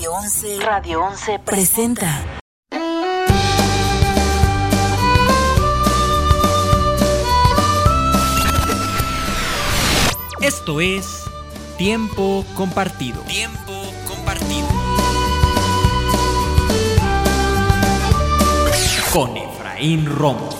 Radio 11 presenta. Esto es Tiempo Compartido. Tiempo Compartido. Con Efraín Romo.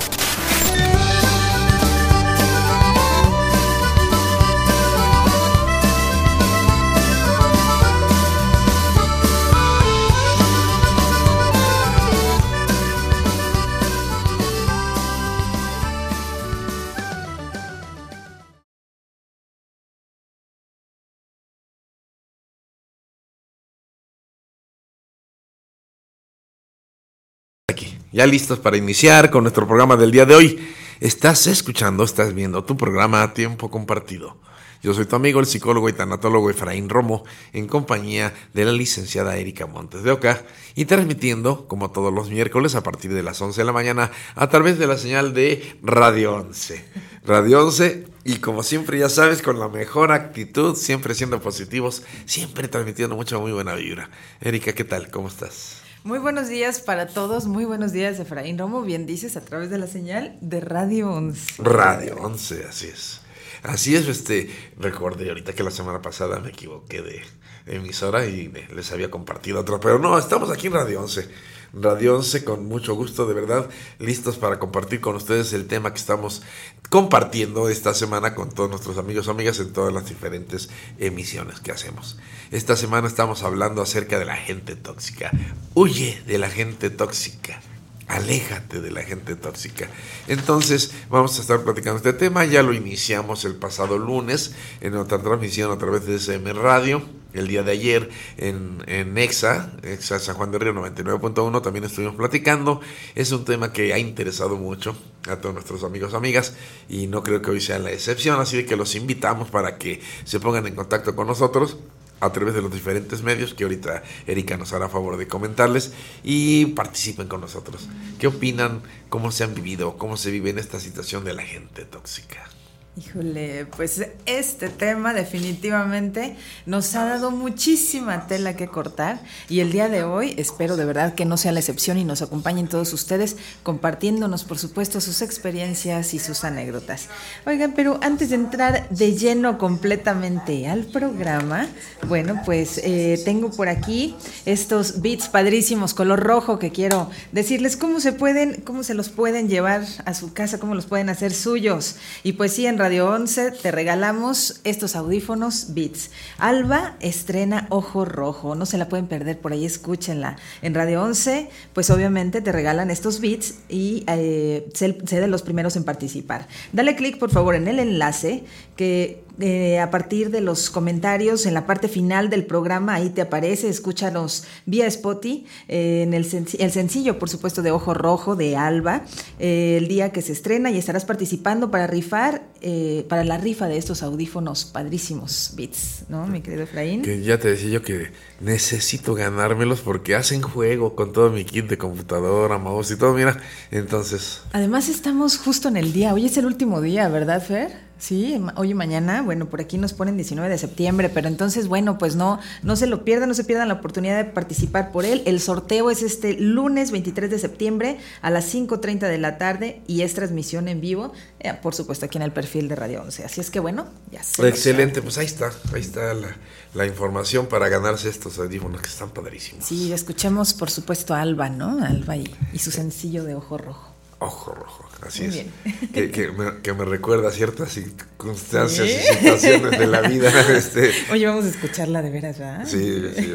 Ya listos para iniciar con nuestro programa del día de hoy. Estás escuchando, estás viendo tu programa a tiempo compartido. Yo soy tu amigo, el psicólogo y tanatólogo Efraín Romo, en compañía de la licenciada Erika Montes de Oca, y transmitiendo, como todos los miércoles, a partir de las 11 de la mañana, a través de la señal de Radio 11. Radio 11, y como siempre ya sabes, con la mejor actitud, siempre siendo positivos, siempre transmitiendo mucha muy buena vibra. Erika, ¿qué tal? ¿Cómo estás? Muy buenos días para todos, muy buenos días Efraín Romo, bien dices, a través de la señal de Radio 11. Radio 11, así es. Así es, este, recordé ahorita que la semana pasada me equivoqué de emisora y les había compartido otra, pero no, estamos aquí en Radio 11. Radio 11 con mucho gusto, de verdad, listos para compartir con ustedes el tema que estamos compartiendo esta semana con todos nuestros amigos y amigas en todas las diferentes emisiones que hacemos. Esta semana estamos hablando acerca de la gente tóxica. Huye de la gente tóxica. Aléjate de la gente tóxica. Entonces, vamos a estar platicando este tema. Ya lo iniciamos el pasado lunes en otra transmisión a través de SM Radio. El día de ayer en, en EXA, EXA San Juan de Río 99.1, también estuvimos platicando. Es un tema que ha interesado mucho a todos nuestros amigos amigas y no creo que hoy sea la excepción. Así que los invitamos para que se pongan en contacto con nosotros a través de los diferentes medios que ahorita Erika nos hará favor de comentarles y participen con nosotros. ¿Qué opinan? ¿Cómo se han vivido? ¿Cómo se vive en esta situación de la gente tóxica? Híjole, pues este tema definitivamente nos ha dado muchísima tela que cortar y el día de hoy espero de verdad que no sea la excepción y nos acompañen todos ustedes compartiéndonos por supuesto sus experiencias y sus anécdotas. Oigan, pero antes de entrar de lleno completamente al programa, bueno, pues eh, tengo por aquí estos beats padrísimos color rojo que quiero decirles cómo se pueden, cómo se los pueden llevar a su casa, cómo los pueden hacer suyos. Y pues sí, en Radio 11 te regalamos estos audífonos Beats. Alba estrena Ojo Rojo, no se la pueden perder, por ahí escúchenla. En Radio 11, pues obviamente te regalan estos Beats y eh, sé, de los primeros en participar. Dale clic por favor en el enlace que eh, a partir de los comentarios en la parte final del programa, ahí te aparece, escúchanos vía Spotify, eh, en el, senc- el sencillo, por supuesto, de Ojo Rojo de Alba, eh, el día que se estrena y estarás participando para rifar, eh, para la rifa de estos audífonos padrísimos Beats, ¿no, mi querido Efraín? Que ya te decía yo que necesito ganármelos porque hacen juego con todo mi kit de computadora, mouse y todo, mira. Entonces, Además estamos justo en el día, hoy es el último día, ¿verdad, Fer? Sí, hoy y mañana, bueno, por aquí nos ponen 19 de septiembre, pero entonces, bueno, pues no, no se lo pierdan, no se pierdan la oportunidad de participar por él. El sorteo es este lunes 23 de septiembre a las 5.30 de la tarde y es transmisión en vivo, eh, por supuesto, aquí en el perfil de Radio 11. Así es que, bueno, ya se Excelente, pues ahí está, ahí está la, la información para ganarse estos audífonos que están padrísimos. Sí, escuchemos, por supuesto, a Alba, ¿no? Alba y, y su sencillo de ojo rojo. Ojo rojo, así Muy es. bien. Que, que me, que me recuerda ciertas circunstancias Sí. y situaciones de la vida. Este, Oye, vamos a escucharla de veras, ¿verdad? sí, sí,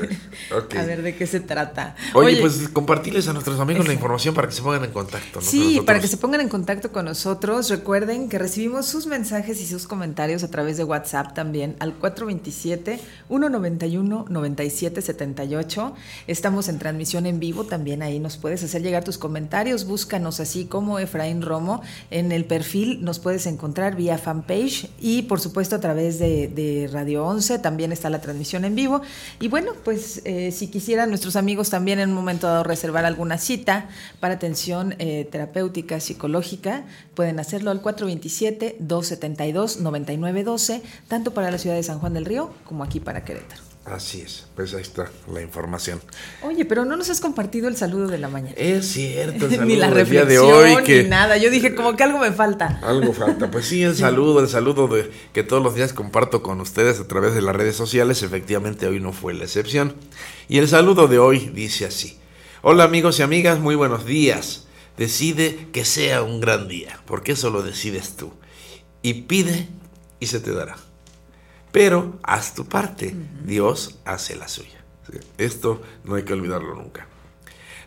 ok. A ver de qué se trata. Oye, pues compartirles a nuestros amigos la información para que se pongan en contacto. ¿no? Sí, para que se pongan en contacto con nosotros. Recuerden que recibimos sus mensajes y sus comentarios a través de WhatsApp también al 427-191-9778. Estamos en transmisión en vivo también. Ahí nos puedes hacer llegar tus comentarios. Búscanos así como Efraín En el perfil. Nos puedes encontrar vía fanpage y por supuesto a través de, de Radio 11 también está la transmisión en vivo. Y bueno, pues eh, si quisieran nuestros amigos también en un momento dado reservar alguna cita para atención eh, terapéutica, psicológica, pueden hacerlo al 427-272-9912, tanto para la ciudad de San Juan del Río como aquí para Querétaro. Así es, pues ahí está la información. Oye, pero no nos has compartido el saludo de la mañana. Es cierto, el saludo ni la del día reflexión, de hoy que ni nada. Yo dije, como que algo me falta. algo falta. Pues sí, el saludo, el saludo de, que todos los días comparto con ustedes a través de las redes sociales, efectivamente hoy no fue la excepción. Y el saludo de hoy dice así. Hola amigos y amigas, muy buenos días. Decide que sea un gran día, porque eso lo decides tú. Y pide y se te dará. Pero haz tu parte, Dios hace la suya. Esto no hay que olvidarlo nunca.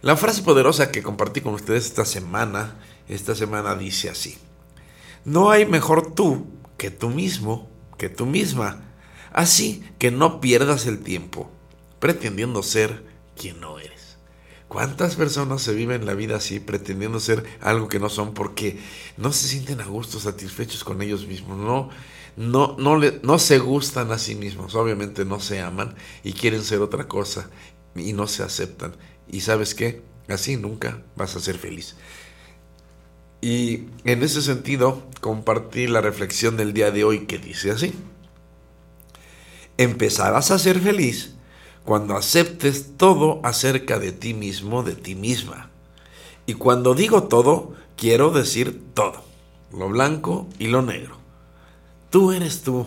La frase poderosa que compartí con ustedes esta semana, esta semana dice así. No hay mejor tú que tú mismo, que tú misma. Así que no pierdas el tiempo pretendiendo ser quien no eres. ¿Cuántas personas se viven la vida así, pretendiendo ser algo que no son porque no se sienten a gusto, satisfechos con ellos mismos? No, no, no, le, no se gustan a sí mismos, obviamente no se aman y quieren ser otra cosa y no se aceptan. ¿Y sabes qué? Así nunca vas a ser feliz. Y en ese sentido, compartí la reflexión del día de hoy que dice así. Empezarás a ser feliz cuando aceptes todo acerca de ti mismo, de ti misma. Y cuando digo todo, quiero decir todo, lo blanco y lo negro. Tú eres tú.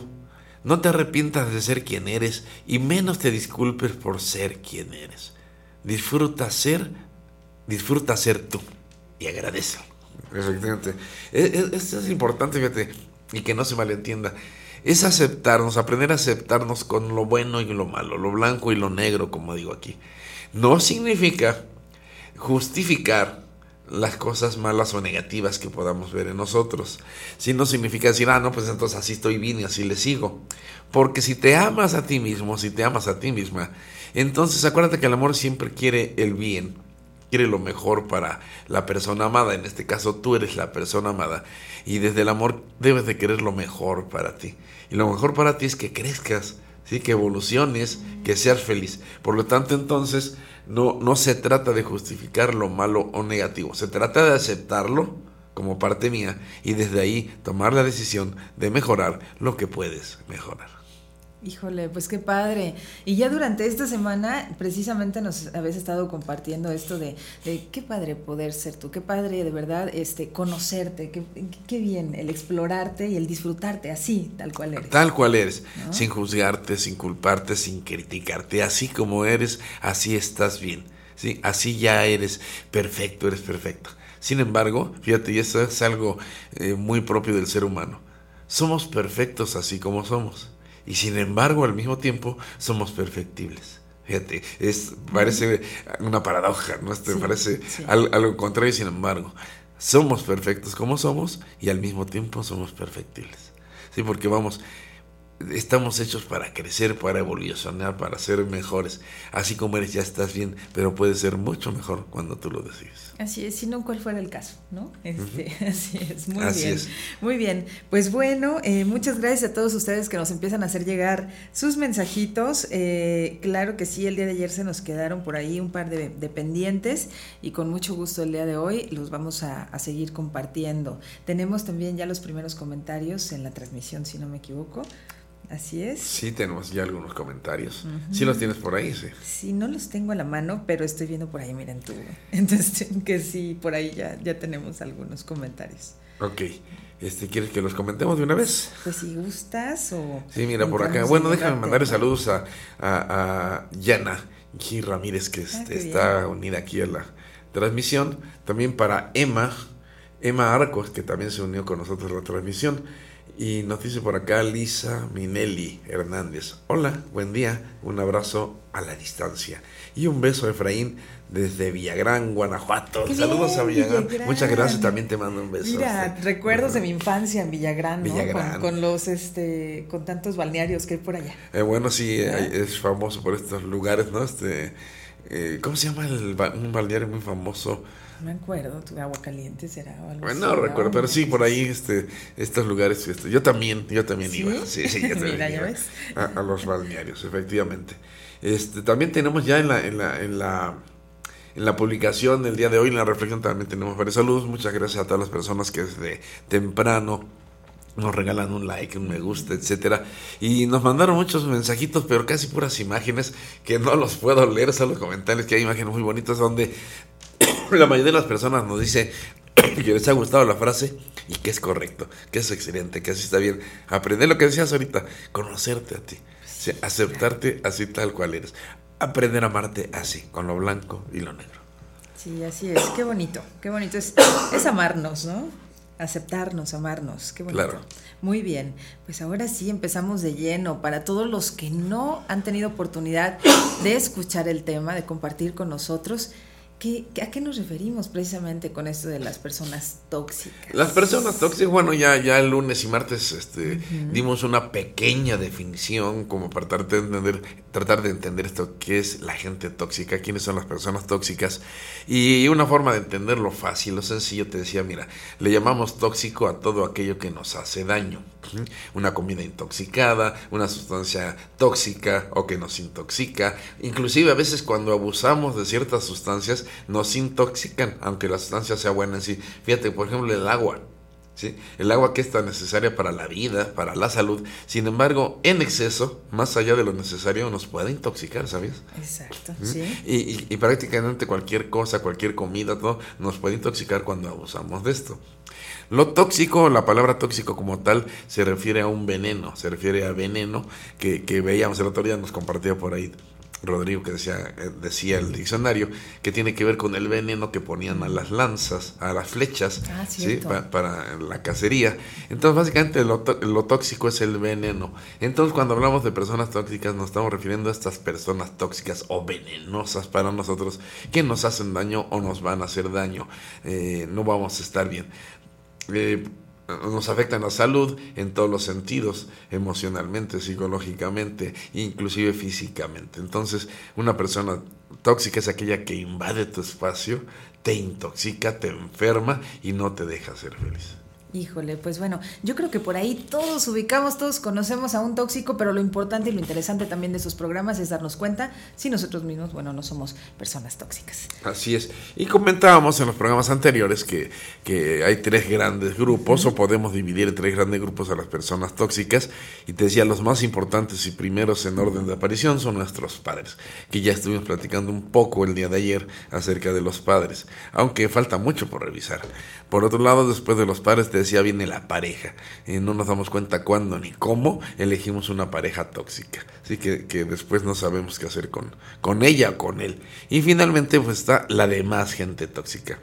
No te arrepientas de ser quien eres y menos te disculpes por ser quien eres. Disfruta ser, disfruta ser tú y agradece. Efectivamente. E- e- Esto es importante, fíjate, y que no se malentienda. Es aceptarnos, aprender a aceptarnos con lo bueno y lo malo, lo blanco y lo negro, como digo aquí. No significa justificar las cosas malas o negativas que podamos ver en nosotros. Si no significa decir, ah, no, pues entonces así estoy bien y así le sigo. Porque si te amas a ti mismo, si te amas a ti misma, entonces acuérdate que el amor siempre quiere el bien, quiere lo mejor para la persona amada. En este caso, tú eres la persona amada. Y desde el amor debes de querer lo mejor para ti. Y lo mejor para ti es que crezcas, ¿sí? que evoluciones, que seas feliz. Por lo tanto, entonces, no, no se trata de justificar lo malo o negativo. Se trata de aceptarlo como parte mía y desde ahí tomar la decisión de mejorar lo que puedes mejorar. Híjole, pues qué padre. Y ya durante esta semana precisamente nos habéis estado compartiendo esto de, de qué padre poder ser tú, qué padre de verdad este conocerte, qué, qué bien el explorarte y el disfrutarte así, tal cual eres. Tal cual eres, sin juzgarte, sin culparte, sin criticarte, así como eres, así estás bien. ¿sí? Así ya eres perfecto, eres perfecto. Sin embargo, fíjate, y eso es algo eh, muy propio del ser humano. Somos perfectos así como somos. Y sin embargo, al mismo tiempo, somos perfectibles. Fíjate, es, parece una paradoja, ¿no? Este, Sí, parece sí. al- algo contrario, sin embargo, somos perfectos como somos y al mismo tiempo somos perfectibles. Sí, porque vamos, estamos hechos para crecer, para evolucionar, para ser mejores. Así como eres, ya estás bien, pero puedes ser mucho mejor cuando tú lo decides. Así es, si no, ¿cuál fuera el caso? ¿no? Este, Así es, muy Así bien. es. Muy bien, pues bueno, eh, muchas gracias a todos ustedes que nos empiezan a hacer llegar sus mensajitos. Eh, claro que sí, el día de ayer se nos quedaron por ahí un par de, de pendientes y con mucho gusto el día de hoy los vamos a, a seguir compartiendo. Tenemos también ya los primeros comentarios en la transmisión, si no me equivoco. Así es. Sí, tenemos ya algunos comentarios. Sí los tienes por ahí, sí. Sí, no los tengo a la mano, pero estoy viendo por ahí, miren tú. Entonces, que sí, por ahí ya, ya tenemos algunos comentarios. Ok. Este, ¿Quieres que los comentemos de una vez? Pues si gustas o... Sí, mira, por acá. Bueno, en déjame mandarle saludos a, a, a Yana G. Ramírez, que este, Ah, qué está unida aquí a la transmisión. También para Emma, Emma Arcos, que también se unió con nosotros a la transmisión. Y nos dice por acá Lisa Minelli Hernández. Hola, buen día, un abrazo a la distancia. Y un beso, Efraín, desde Villagrán, Guanajuato. Qué Saludos a Villagrán. Villagrán. Muchas gracias, también te mando un beso. Mira, Este, recuerdos de mi infancia en Villagrán, ¿no? Villagrán. Con, con los, este, con tantos balnearios que hay por allá. Eh, bueno, sí, ¿Ah? hay- es famoso por estos lugares, ¿no? Este, eh, ¿Cómo se llama el, un balneario muy famoso? No me acuerdo, tu agua caliente será o algo Bueno, así, recuerdo, pero sí, por ahí, este, estos lugares, este, yo también, yo también ¿Sí? iba, sí, sí, yo también Mira, ya iba ves. a, a los balnearios, efectivamente. Este, también tenemos ya en la, en la, en la, en la publicación del día de hoy, en la reflexión, también tenemos varios saludos. Muchas gracias a todas las personas que desde temprano nos regalan un like, un me gusta, etcétera. Y nos mandaron muchos mensajitos, pero casi puras imágenes que no los puedo leer, solo comentarios que hay imágenes muy bonitas donde la mayoría de las personas nos dice que les ha gustado la frase y que es correcto, que es excelente, que así está bien. Aprender lo que decías ahorita, conocerte a ti, sí, aceptarte así tal cual eres, aprender a amarte así, con lo blanco y lo negro. Sí, así es. Qué bonito, qué bonito. Es, es amarnos, ¿no? Aceptarnos, amarnos. Qué bonito. Claro. Muy bien. Pues ahora sí empezamos de lleno. Para todos los que no han tenido oportunidad de escuchar el tema, de compartir con nosotros, ¿qué, ¿a qué nos referimos precisamente con esto de las personas tóxicas? Las personas tóxicas, bueno, ya, ya el lunes y martes este, dimos una pequeña definición como para tratar de entender, tratar de entender esto, qué es la gente tóxica, quiénes son las personas tóxicas. Y una forma de entenderlo fácil o sencillo, te decía, mira, le llamamos tóxico a todo aquello que nos hace daño. Una comida intoxicada, una sustancia tóxica o que nos intoxica. Inclusive a veces cuando abusamos de ciertas sustancias nos intoxican, aunque la sustancia sea buena en sí. Fíjate, por ejemplo, el agua. ¿sí? El agua que es tan necesaria para la vida, para la salud. Sin embargo, en exceso, más allá de lo necesario, nos puede intoxicar, ¿sabes? Exacto, ¿Mm? sí. Y, y- y prácticamente cualquier cosa, cualquier comida, todo, nos puede intoxicar cuando abusamos de esto. Lo tóxico, la palabra tóxico como tal, se refiere a un veneno, se refiere a veneno que, que veíamos el otro día, nos compartía por ahí Rodrigo que decía, eh, decía el diccionario, que tiene que ver con el veneno que ponían a las lanzas, a las flechas, Ah, ¿sí? para la cacería. Entonces, básicamente lo, lo tóxico es el veneno. Entonces, cuando hablamos de personas tóxicas, nos estamos refiriendo a estas personas tóxicas o venenosas para nosotros, que nos hacen daño o nos van a hacer daño. Eh, no vamos a estar bien. Eh, nos afectan la salud en todos los sentidos, emocionalmente, psicológicamente, inclusive físicamente. Entonces, una persona tóxica es aquella que invade tu espacio, te intoxica, te enferma y no te deja ser feliz. Híjole, pues bueno, yo creo que por ahí todos ubicamos, todos conocemos a un tóxico, pero lo importante y lo interesante también de sus programas es darnos cuenta si nosotros mismos, bueno, no somos personas tóxicas. Así es. Y comentábamos en los programas anteriores que, que hay tres grandes grupos, o podemos dividir en tres grandes grupos a las personas tóxicas. Y te decía, los más importantes y primeros en orden de aparición son nuestros padres, que ya estuvimos platicando un poco el día de ayer acerca de los padres, aunque falta mucho por revisar. Por otro lado, después de los padres, te decía, viene la pareja. Eh, no nos damos cuenta cuándo ni cómo elegimos una pareja tóxica. Así que, que después no sabemos qué hacer con, con ella o con él. Y finalmente, pues está la demás gente tóxica.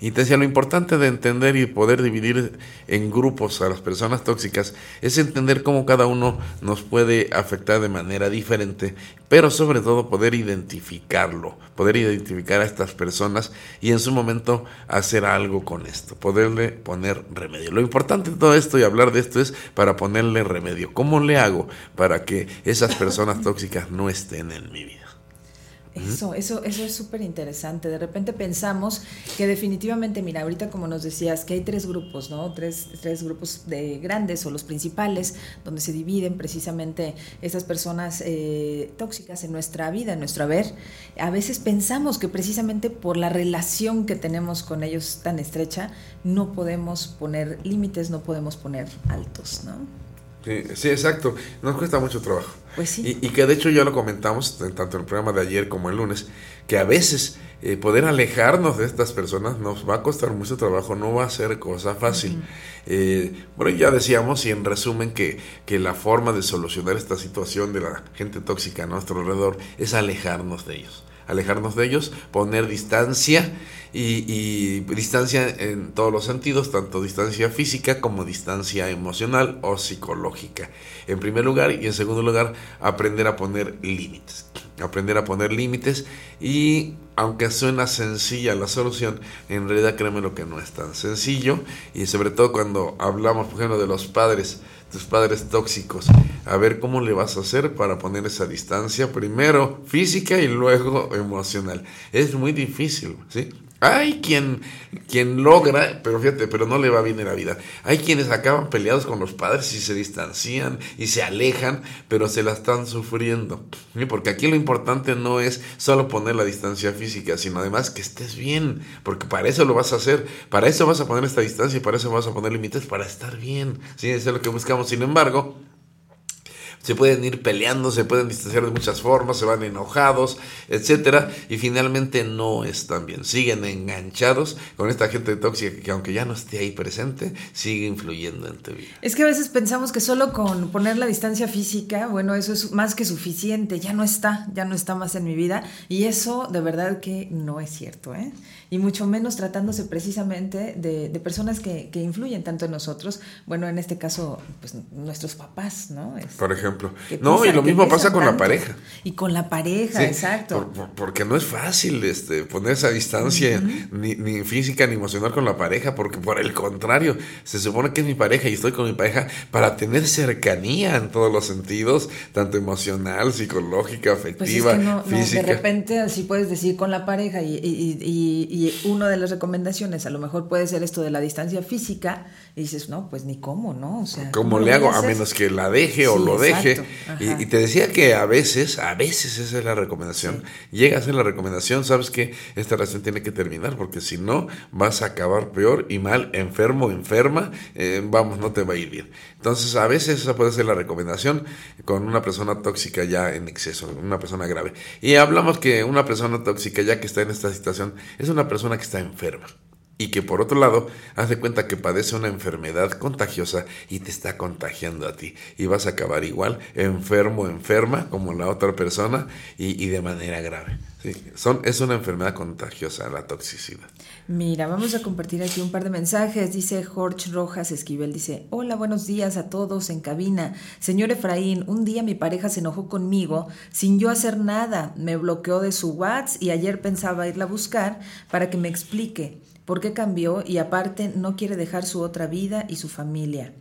Y te decía, lo importante de entender y poder dividir en grupos a las personas tóxicas es entender cómo cada uno nos puede afectar de manera diferente, pero sobre todo poder identificarlo, poder identificar a estas personas y en su momento hacer algo con esto, poderle poner remedio. Lo importante de todo esto y hablar de esto es para ponerle remedio. ¿Cómo le hago para que esas personas tóxicas no estén en mi vida? Eso, eso, eso es súper interesante. De repente pensamos que definitivamente, mira, ahorita como nos decías, que hay tres grupos, ¿no? Tres, tres grupos de grandes o los principales, donde se dividen precisamente esas personas eh, tóxicas en nuestra vida, en nuestro haber. A veces pensamos que precisamente por la relación que tenemos con ellos tan estrecha, no podemos poner límites, no podemos poner altos, ¿no? Sí, sí, exacto. Nos cuesta mucho trabajo. Pues sí. Y, y que de hecho ya lo comentamos, en- tanto en el programa de ayer como el lunes, que a veces eh, poder alejarnos de estas personas nos va a costar mucho trabajo, no va a ser cosa fácil. Eh, bueno, ya decíamos y en resumen que, que la forma de solucionar esta situación de la gente tóxica a nuestro alrededor es alejarnos de ellos. Alejarnos de ellos, poner distancia y, distancia en todos los sentidos, tanto distancia física como distancia emocional o psicológica. En primer lugar y en segundo lugar, aprender a poner límites. Aprender a poner límites y aunque suena sencilla la solución, en realidad créeme lo que no es tan sencillo y sobre todo cuando hablamos, por ejemplo, de los padres, tus padres tóxicos, a ver cómo le vas a hacer para poner esa distancia, primero física y luego emocional. Es muy difícil, ¿sí? Hay quien, quien logra, pero fíjate, pero no le va bien en la vida. Hay quienes acaban peleados con los padres y se distancian y se alejan, pero se la están sufriendo. Porque aquí lo importante no es solo poner la distancia física, sino además que estés bien, porque para eso lo vas a hacer, para eso vas a poner esta distancia y para eso vas a poner límites, para estar bien. Sí, eso es lo que buscamos. Sin embargo, se pueden ir peleando, se pueden distanciar de muchas formas, se van enojados, etcétera, y finalmente no están bien. Siguen enganchados con esta gente tóxica que aunque ya no esté ahí presente, sigue influyendo en tu vida. Es que a veces pensamos que solo con poner la distancia física, bueno, eso es más que suficiente, ya no está, ya no está más en mi vida, y eso de verdad que no es cierto, ¿eh? Y mucho menos tratándose precisamente de, de personas que, que influyen tanto en nosotros, bueno, en este caso, pues nuestros papás, ¿no? Es- Por ejemplo. No, y lo mismo pasa con la pareja. Y con la pareja, Sí, exacto. por- por- porque no es fácil este, poner esa distancia, ni, ni física ni emocional con la pareja, porque por el contrario, se supone que es mi pareja y estoy con mi pareja para tener cercanía en todos los sentidos, tanto emocional, psicológica, Pues es afectiva, que no, no, física. de repente así puedes decir con la pareja y, y, y, y una de las recomendaciones a lo mejor puede ser esto de la distancia física y dices, no, pues ni cómo, ¿no? O sea, ¿Cómo le hago? A menos que la deje o lo deje. y te decía que a veces, a veces esa es la recomendación. Llega a ser la recomendación, sabes que esta relación tiene que terminar, porque si no, vas a acabar peor y mal, enfermo, enferma, eh, vamos, no te va a ir bien. Entonces, a veces esa puede ser la recomendación con una persona tóxica ya en exceso, una persona grave. Y hablamos que una persona tóxica ya que está en esta situación es una persona que está enferma y que por otro lado hace cuenta que padece una enfermedad contagiosa y te está contagiando a ti y vas a acabar igual enfermo enferma como la otra persona y, y de manera grave Sí, son, es una enfermedad contagiosa la toxicidad Mira, vamos a compartir aquí un par de mensajes. Dice Jorge Rojas Esquivel, dice, hola, buenos días a todos en cabina. Señor Efraín, un día mi pareja se enojó conmigo sin yo hacer nada. Me bloqueó de su WhatsApp y ayer pensaba irla a buscar para que me explique por qué cambió y aparte no quiere dejar su otra vida y su familia.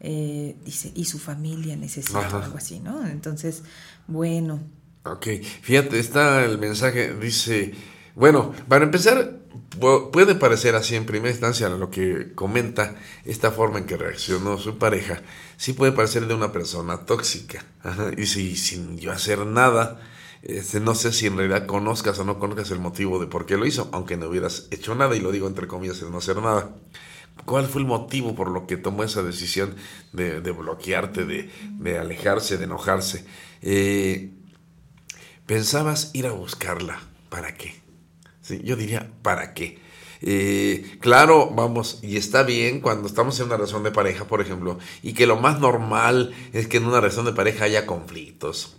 Eh, dice, y su familia necesita Ajá. algo así, ¿no? Entonces, bueno, Ok, fíjate, está el mensaje, dice, bueno, para empezar, pu- puede parecer así en primera instancia lo que comenta esta forma en que reaccionó su pareja, sí puede parecer de una persona tóxica, Ajá, y si sin yo hacer nada, este, no sé si en realidad conozcas o no conozcas el motivo de por qué lo hizo, aunque no hubieras hecho nada, y lo digo entre comillas, no hacer nada. ¿Cuál fue el motivo por lo que tomó esa decisión de, bloquearte, de, alejarse, de enojarse? Eh, pensabas ir a buscarla. ¿Para qué? Yo diría, ¿para qué? Eh, claro, vamos, y está bien cuando estamos en una relación de pareja, por ejemplo, y que lo más normal es que en una relación de pareja haya conflictos.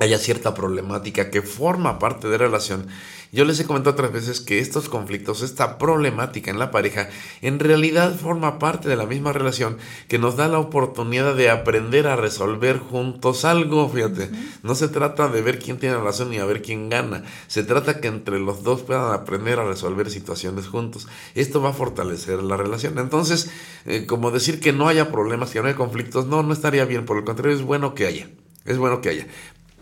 Haya cierta problemática que forma parte de la relación. Yo les he comentado otras veces que estos conflictos, esta problemática en la pareja, en realidad forma parte de la misma relación que nos da la oportunidad de aprender a resolver juntos algo, fíjate. No se trata de ver quién tiene razón ni a ver quién gana. Se trata que entre los dos puedan aprender a resolver situaciones juntos. Esto va a fortalecer la relación. Entonces, eh, como decir que no haya problemas, que no haya conflictos, no, no estaría bien. Por el contrario, es bueno que haya. Es bueno que haya.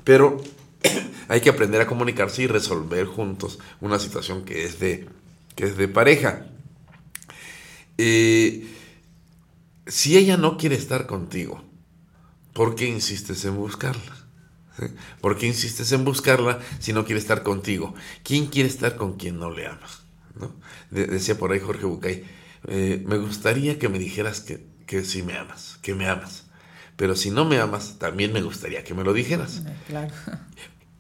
Pero hay que aprender a comunicarse y resolver juntos una situación que es de, que es de pareja. Eh, si ella no quiere estar contigo, ¿por qué insistes en buscarla? ¿Por qué insistes en buscarla si no quiere estar contigo? ¿Quién quiere estar con quien no le ama? ¿No? De- decía por ahí Jorge Bucay, eh, me gustaría que me dijeras que, que sí me amas, que me amas. Pero si no me amas, también me gustaría que me lo dijeras Claro.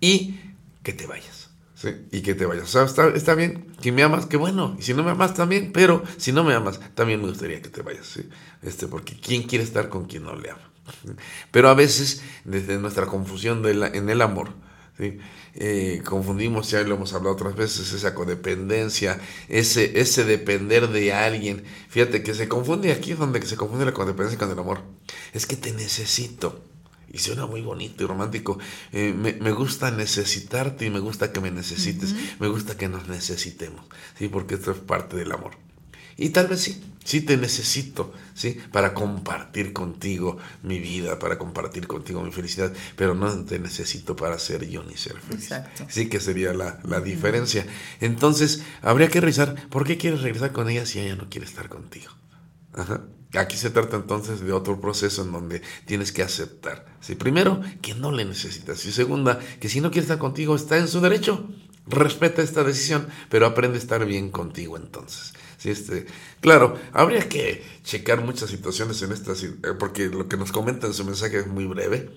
y que te vayas. ¿sí? Y que te vayas. O sea, está, está bien, que me amas, que bueno. Y si no me amas también, pero si no me amas, también me gustaría que te vayas. ¿sí? Este, porque ¿quién quiere estar con quien no le ama? Pero a veces, desde nuestra confusión de la- en el amor, ¿sí? Eh, confundimos, ya lo hemos hablado otras veces, esa codependencia, ese, ese depender de alguien. Fíjate que se confunde aquí es donde se confunde la codependencia con el amor. Es que te necesito. Y suena muy bonito y romántico. Eh, me, me gusta necesitarte y me gusta que me necesites. Me gusta que nos necesitemos. ¿sí? Porque esto es parte del amor. Y tal vez sí, sí te necesito, ¿sí? Para compartir contigo mi vida, para compartir contigo mi felicidad, pero no te necesito para ser yo ni ser feliz. Exacto. Sí que sería la, la diferencia. Entonces, habría que revisar, ¿por qué quieres regresar con ella si ella no quiere estar contigo? Ajá. Aquí se trata entonces de otro proceso en donde tienes que aceptar. ¿sí? Primero, que no le necesitas. Y segunda, que si no quiere estar contigo, está en su derecho. Respeta esta decisión, pero aprende a estar bien contigo entonces. Este, claro, habría que checar muchas situaciones en estas, eh, porque lo que nos comenta en su mensaje es muy breve.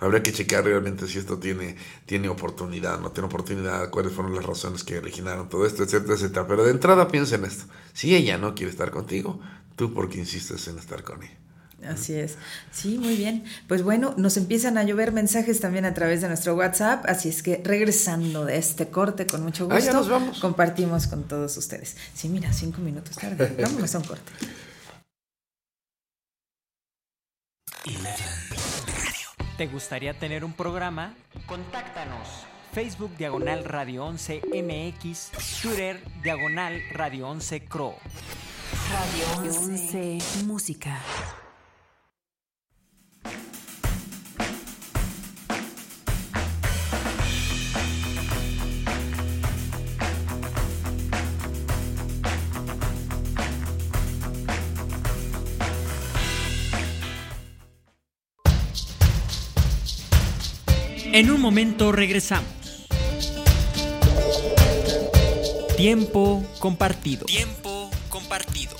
Habría que checar realmente si esto tiene, tiene oportunidad, no tiene oportunidad, cuáles fueron las razones que originaron todo esto, etcétera, etcétera. Pero de entrada piensa en esto. Si ella no quiere estar contigo, tú por qué insistes en estar con ella. Así es. Sí, muy bien. Pues bueno, nos empiezan a llover mensajes también a través de nuestro WhatsApp, así es que regresando de este corte con mucho Ah, gusto, ya nos vamos. compartimos con todos ustedes. Sí, mira, cinco minutos tarde. Vámonos a un corte. ¿Te gustaría tener un programa? Contáctanos. Facebook Diagonal Radio 11 MX, Twitter Diagonal Radio 11 Cro. Radio 11 Música. En un momento regresamos. Tiempo compartido. Tiempo compartido.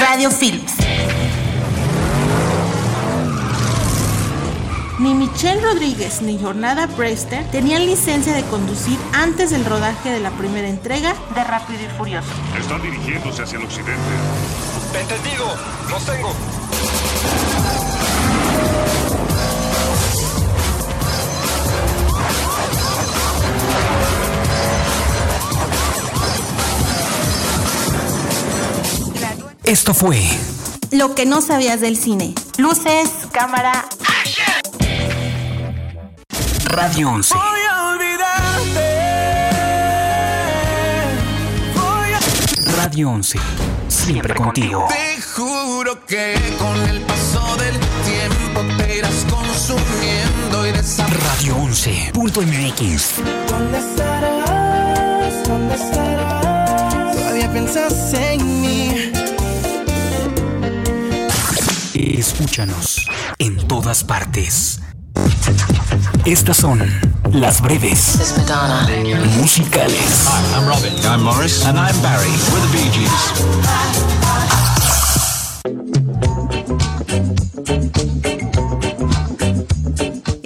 radio films. Ni Michelle Rodríguez ni Jornada Prester tenían licencia de conducir antes del rodaje de la primera entrega de Rápido y Furioso. Están dirigiéndose hacia el occidente. Entendido, los tengo. Esto fue Lo que no sabías del cine. Luces, cámara, Radio 11. Radio 11. Siempre contigo. Te juro que con el paso del tiempo te irás consumiendo y Radio 11. Punto MX. ¿Dónde estarás? ¿Dónde estarás? Todavía pensas en mí. Escúchanos en todas partes. Estas son las breves musicales. I'm Robin. I'm Morris. And I'm Barry. We're the Bee Gees.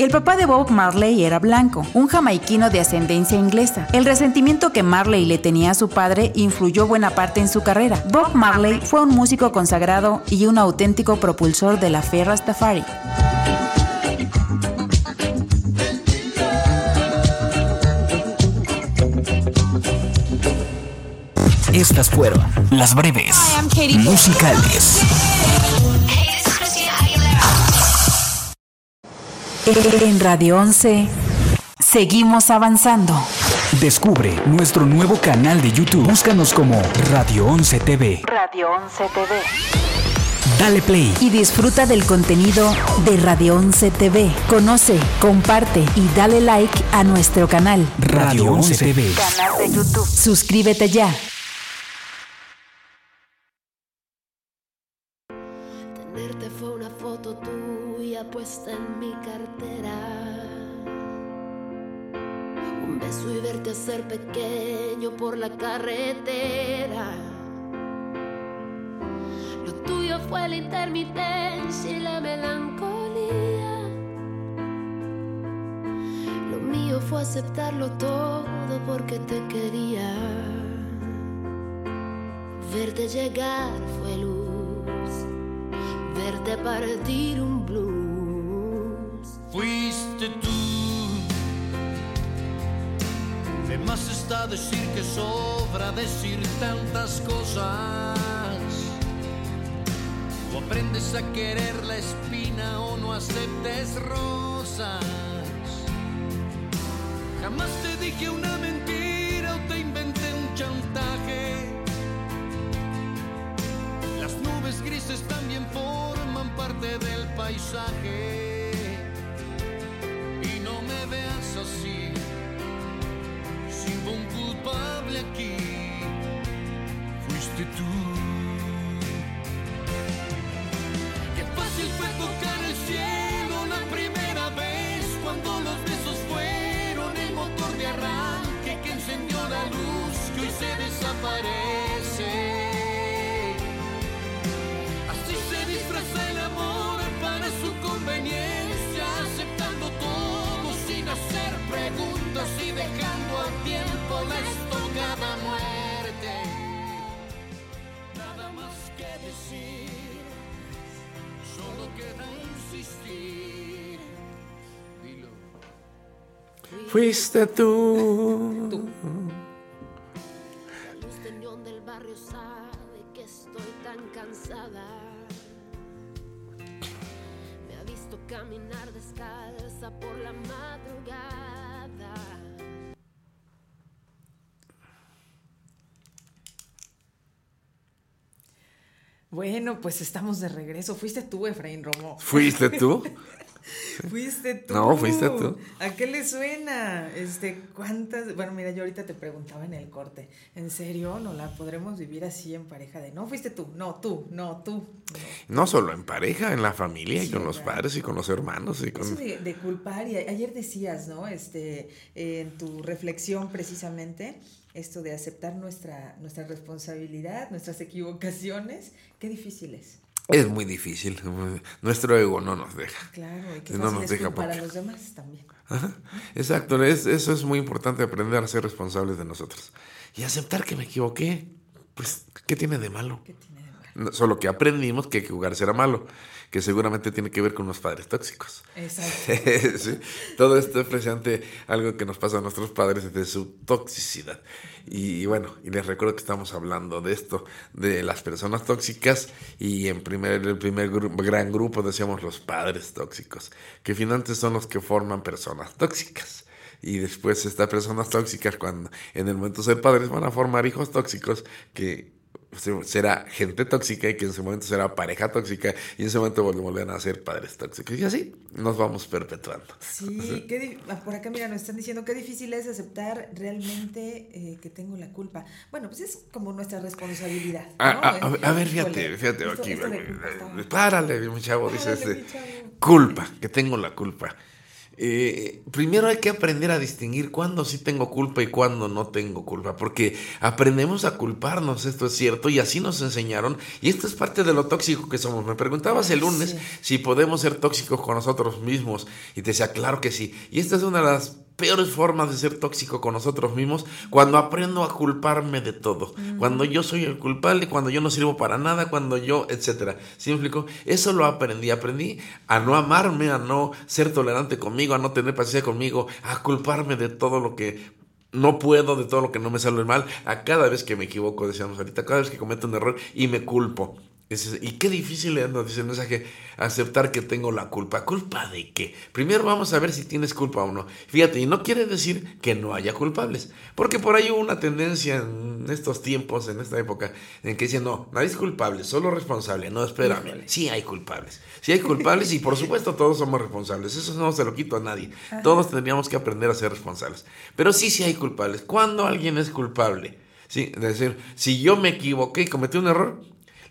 El papá de Bob Marley era blanco, un jamaiquino de ascendencia inglesa. El resentimiento que Marley le tenía a su padre influyó buena parte en su carrera. Bob Marley fue un músico consagrado y un auténtico propulsor de la fe Rastafari. Estas fueron las breves musicales. En Radio 11 seguimos avanzando. Descubre nuestro nuevo canal de YouTube. Búscanos como Radio 11 TV. Radio 11 TV. Dale play. Y disfruta del contenido de Radio 11 TV. Conoce, comparte y dale like a nuestro canal. Radio 11 TV. Canal de YouTube. Suscríbete ya. Intermitencia y la melancolía. Lo mío fue aceptarlo todo porque te quería. Verte llegar fue luz verte partir un blues. Fuiste tú. De más está decir que sobra decir tantas cosas. Aprendes a querer la espina o no aceptes rosas. Jamás te dije una mentira o te inventé un chantaje. Las nubes grises también forman parte del paisaje. Por la madrugada. Bueno, pues estamos de regreso. Fuiste tú, Efraín Romo. ¿Fuiste tú? Fuiste tú. No, fuiste tú. ¿A qué le suena? Este, ¿cuántas? Bueno, mira, yo ahorita te preguntaba en el corte. ¿En serio? ¿No la podremos vivir así en pareja de no fuiste tú? No, tú, no, tú. No solo en pareja, en la familia y con los padres y con los hermanos y Eso de, de culpar, y ayer decías, ¿no? Este, eh, en tu reflexión precisamente, esto de aceptar nuestra, nuestra responsabilidad, nuestras equivocaciones, qué difícil es. Es muy difícil. Nuestro ego no nos deja. Claro, y qué No nos deja culpar a porque- los demás también. Ajá, Exacto, es- eso es muy importante aprender a ser responsables de nosotros. Y aceptar que me equivoqué. Pues, ¿qué tiene de malo? Solo que aprendimos que jugar será malo, que seguramente tiene que ver con los padres tóxicos. Exacto. Sí, Todo esto es precisamente algo que nos pasa a nuestros padres de su toxicidad. Y, y bueno, y les recuerdo que estamos hablando de esto, de las personas tóxicas y en primer, el primer gru- gran grupo decíamos los padres tóxicos, que finalmente son los que forman personas tóxicas. Y después estas personas tóxicas, cuando en el momento de ser padres, van a formar hijos tóxicos que será gente tóxica y que en su momento será pareja tóxica y en ese momento volverán a ser padres tóxicos. Y así nos vamos perpetuando. Sí, qué ah, por acá mira, nos están diciendo qué difícil es aceptar realmente eh, que tengo la culpa. Bueno, pues es como nuestra responsabilidad. ¿no? A, a- a- a ver, fíjate, fíjate esto- aquí. esto de eh, Párale, mi chavo, dice este. Culpa, que tengo la culpa. Eh, primero hay que aprender a distinguir cuándo sí tengo culpa y cuándo no tengo culpa, porque aprendemos a culparnos, esto es cierto, y así nos enseñaron, y esto es parte de lo tóxico que somos. Me preguntabas el lunes Sí. si podemos ser tóxicos con nosotros mismos, y te decía, claro que sí, y esta es una de las peores formas de ser tóxico con nosotros mismos, cuando aprendo a culparme de todo, cuando yo soy el culpable, cuando yo no sirvo para nada, cuando yo, etcétera. ¿Sí me explico? Eso lo aprendí, aprendí a no amarme, a no ser tolerante conmigo, a no tener paciencia conmigo, a culparme de todo lo que no puedo, de todo lo que no me sale mal, a cada vez que me equivoco, decíamos ahorita, cada vez que cometo un error y me culpo. Es- y qué difícil es, nos dice el mensaje, aceptar que tengo la culpa. ¿Culpa de qué? Primero vamos a ver si tienes culpa o no. Fíjate, y no quiere decir que no haya culpables, porque por ahí hubo una tendencia en estos tiempos, en esta época, en que dicen, no, nadie es culpable, solo responsable. No, espérame, sí hay culpables. Sí hay culpables y por supuesto todos somos responsables. Eso no se lo quito a nadie. Todos tendríamos que aprender a ser responsables. Pero sí, sí hay culpables. ¿Cuándo alguien es culpable? Sí, es decir, si yo me equivoqué y cometí un error,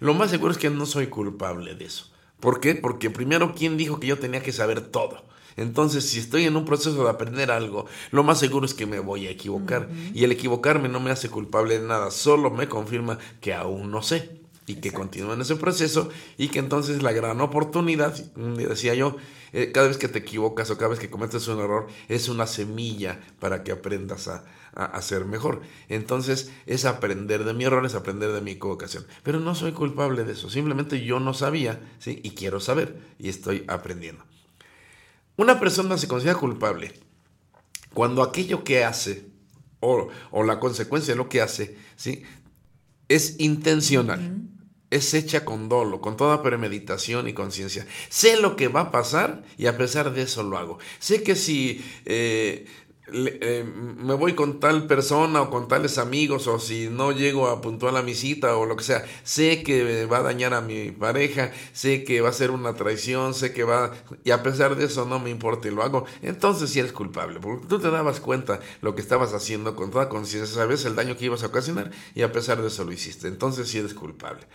lo más seguro es que no soy culpable de eso. ¿Por qué? Porque primero, ¿quién dijo que yo tenía que saber todo? Entonces, si estoy en un proceso de aprender algo, lo más seguro es que me voy a equivocar. Y el equivocarme no me hace culpable de nada, solo me confirma que aún no sé. Y que continúo en ese proceso y que entonces la gran oportunidad, mm, decía yo, eh, cada vez que te equivocas o cada vez que cometes un error, es una semilla para que aprendas a, a, a ser mejor. Entonces es aprender de mi error, es aprender de mi equivocación. Pero no soy culpable de eso, simplemente yo no sabía, ¿sí? Y quiero saber y estoy aprendiendo. Una persona se considera culpable cuando aquello que hace o, o la consecuencia de lo que hace, ¿sí? Es intencional. Es hecha con dolo, con toda premeditación y conciencia. Sé lo que va a pasar y a pesar de eso lo hago. Sé que si eh, le- eh, me voy con tal persona o con tales amigos o si no llego a puntual a mi cita o lo que sea, sé que va a dañar a mi pareja, sé que va a ser una traición, sé que va... Y a pesar de eso no me importa y lo hago. Entonces sí eres culpable, porque tú te dabas cuenta lo que estabas haciendo con toda conciencia, sabes el daño que ibas a ocasionar y a pesar de eso lo hiciste. Entonces sí eres culpable.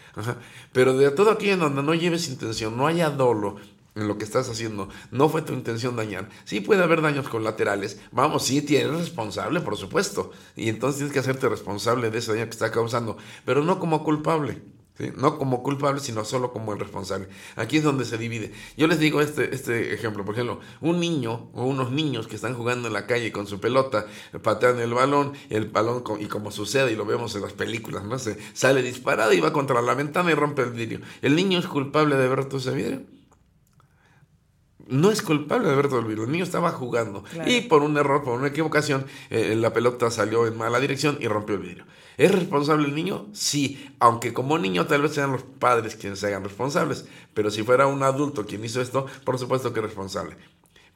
Pero de todo aquello en donde no lleves intención, no haya dolo, en lo que estás haciendo, no fue tu intención dañar. Sí puede haber daños colaterales, vamos, sí, tienes responsable, por supuesto, y entonces tienes que hacerte responsable de ese daño que está causando, pero no como culpable. No como culpable, sino solo como el responsable. Aquí es donde se divide. Yo les digo este, este ejemplo, por ejemplo, un niño o unos niños que están jugando en la calle con su pelota, patean el balón, el balón, y como sucede y lo vemos en las películas, ¿no? Se sale disparado y va contra la ventana y rompe el vidrio. ¿El niño es culpable de haber roto ese vidrio? No es culpable de haber vidrio. El niño estaba jugando Claro. y por un error, por una equivocación, eh, la pelota salió en mala dirección y rompió el vidrio. ¿Es responsable el niño? Sí, aunque como niño tal vez sean los padres quienes se hagan responsables, pero si fuera un adulto quien hizo esto, por supuesto que es responsable.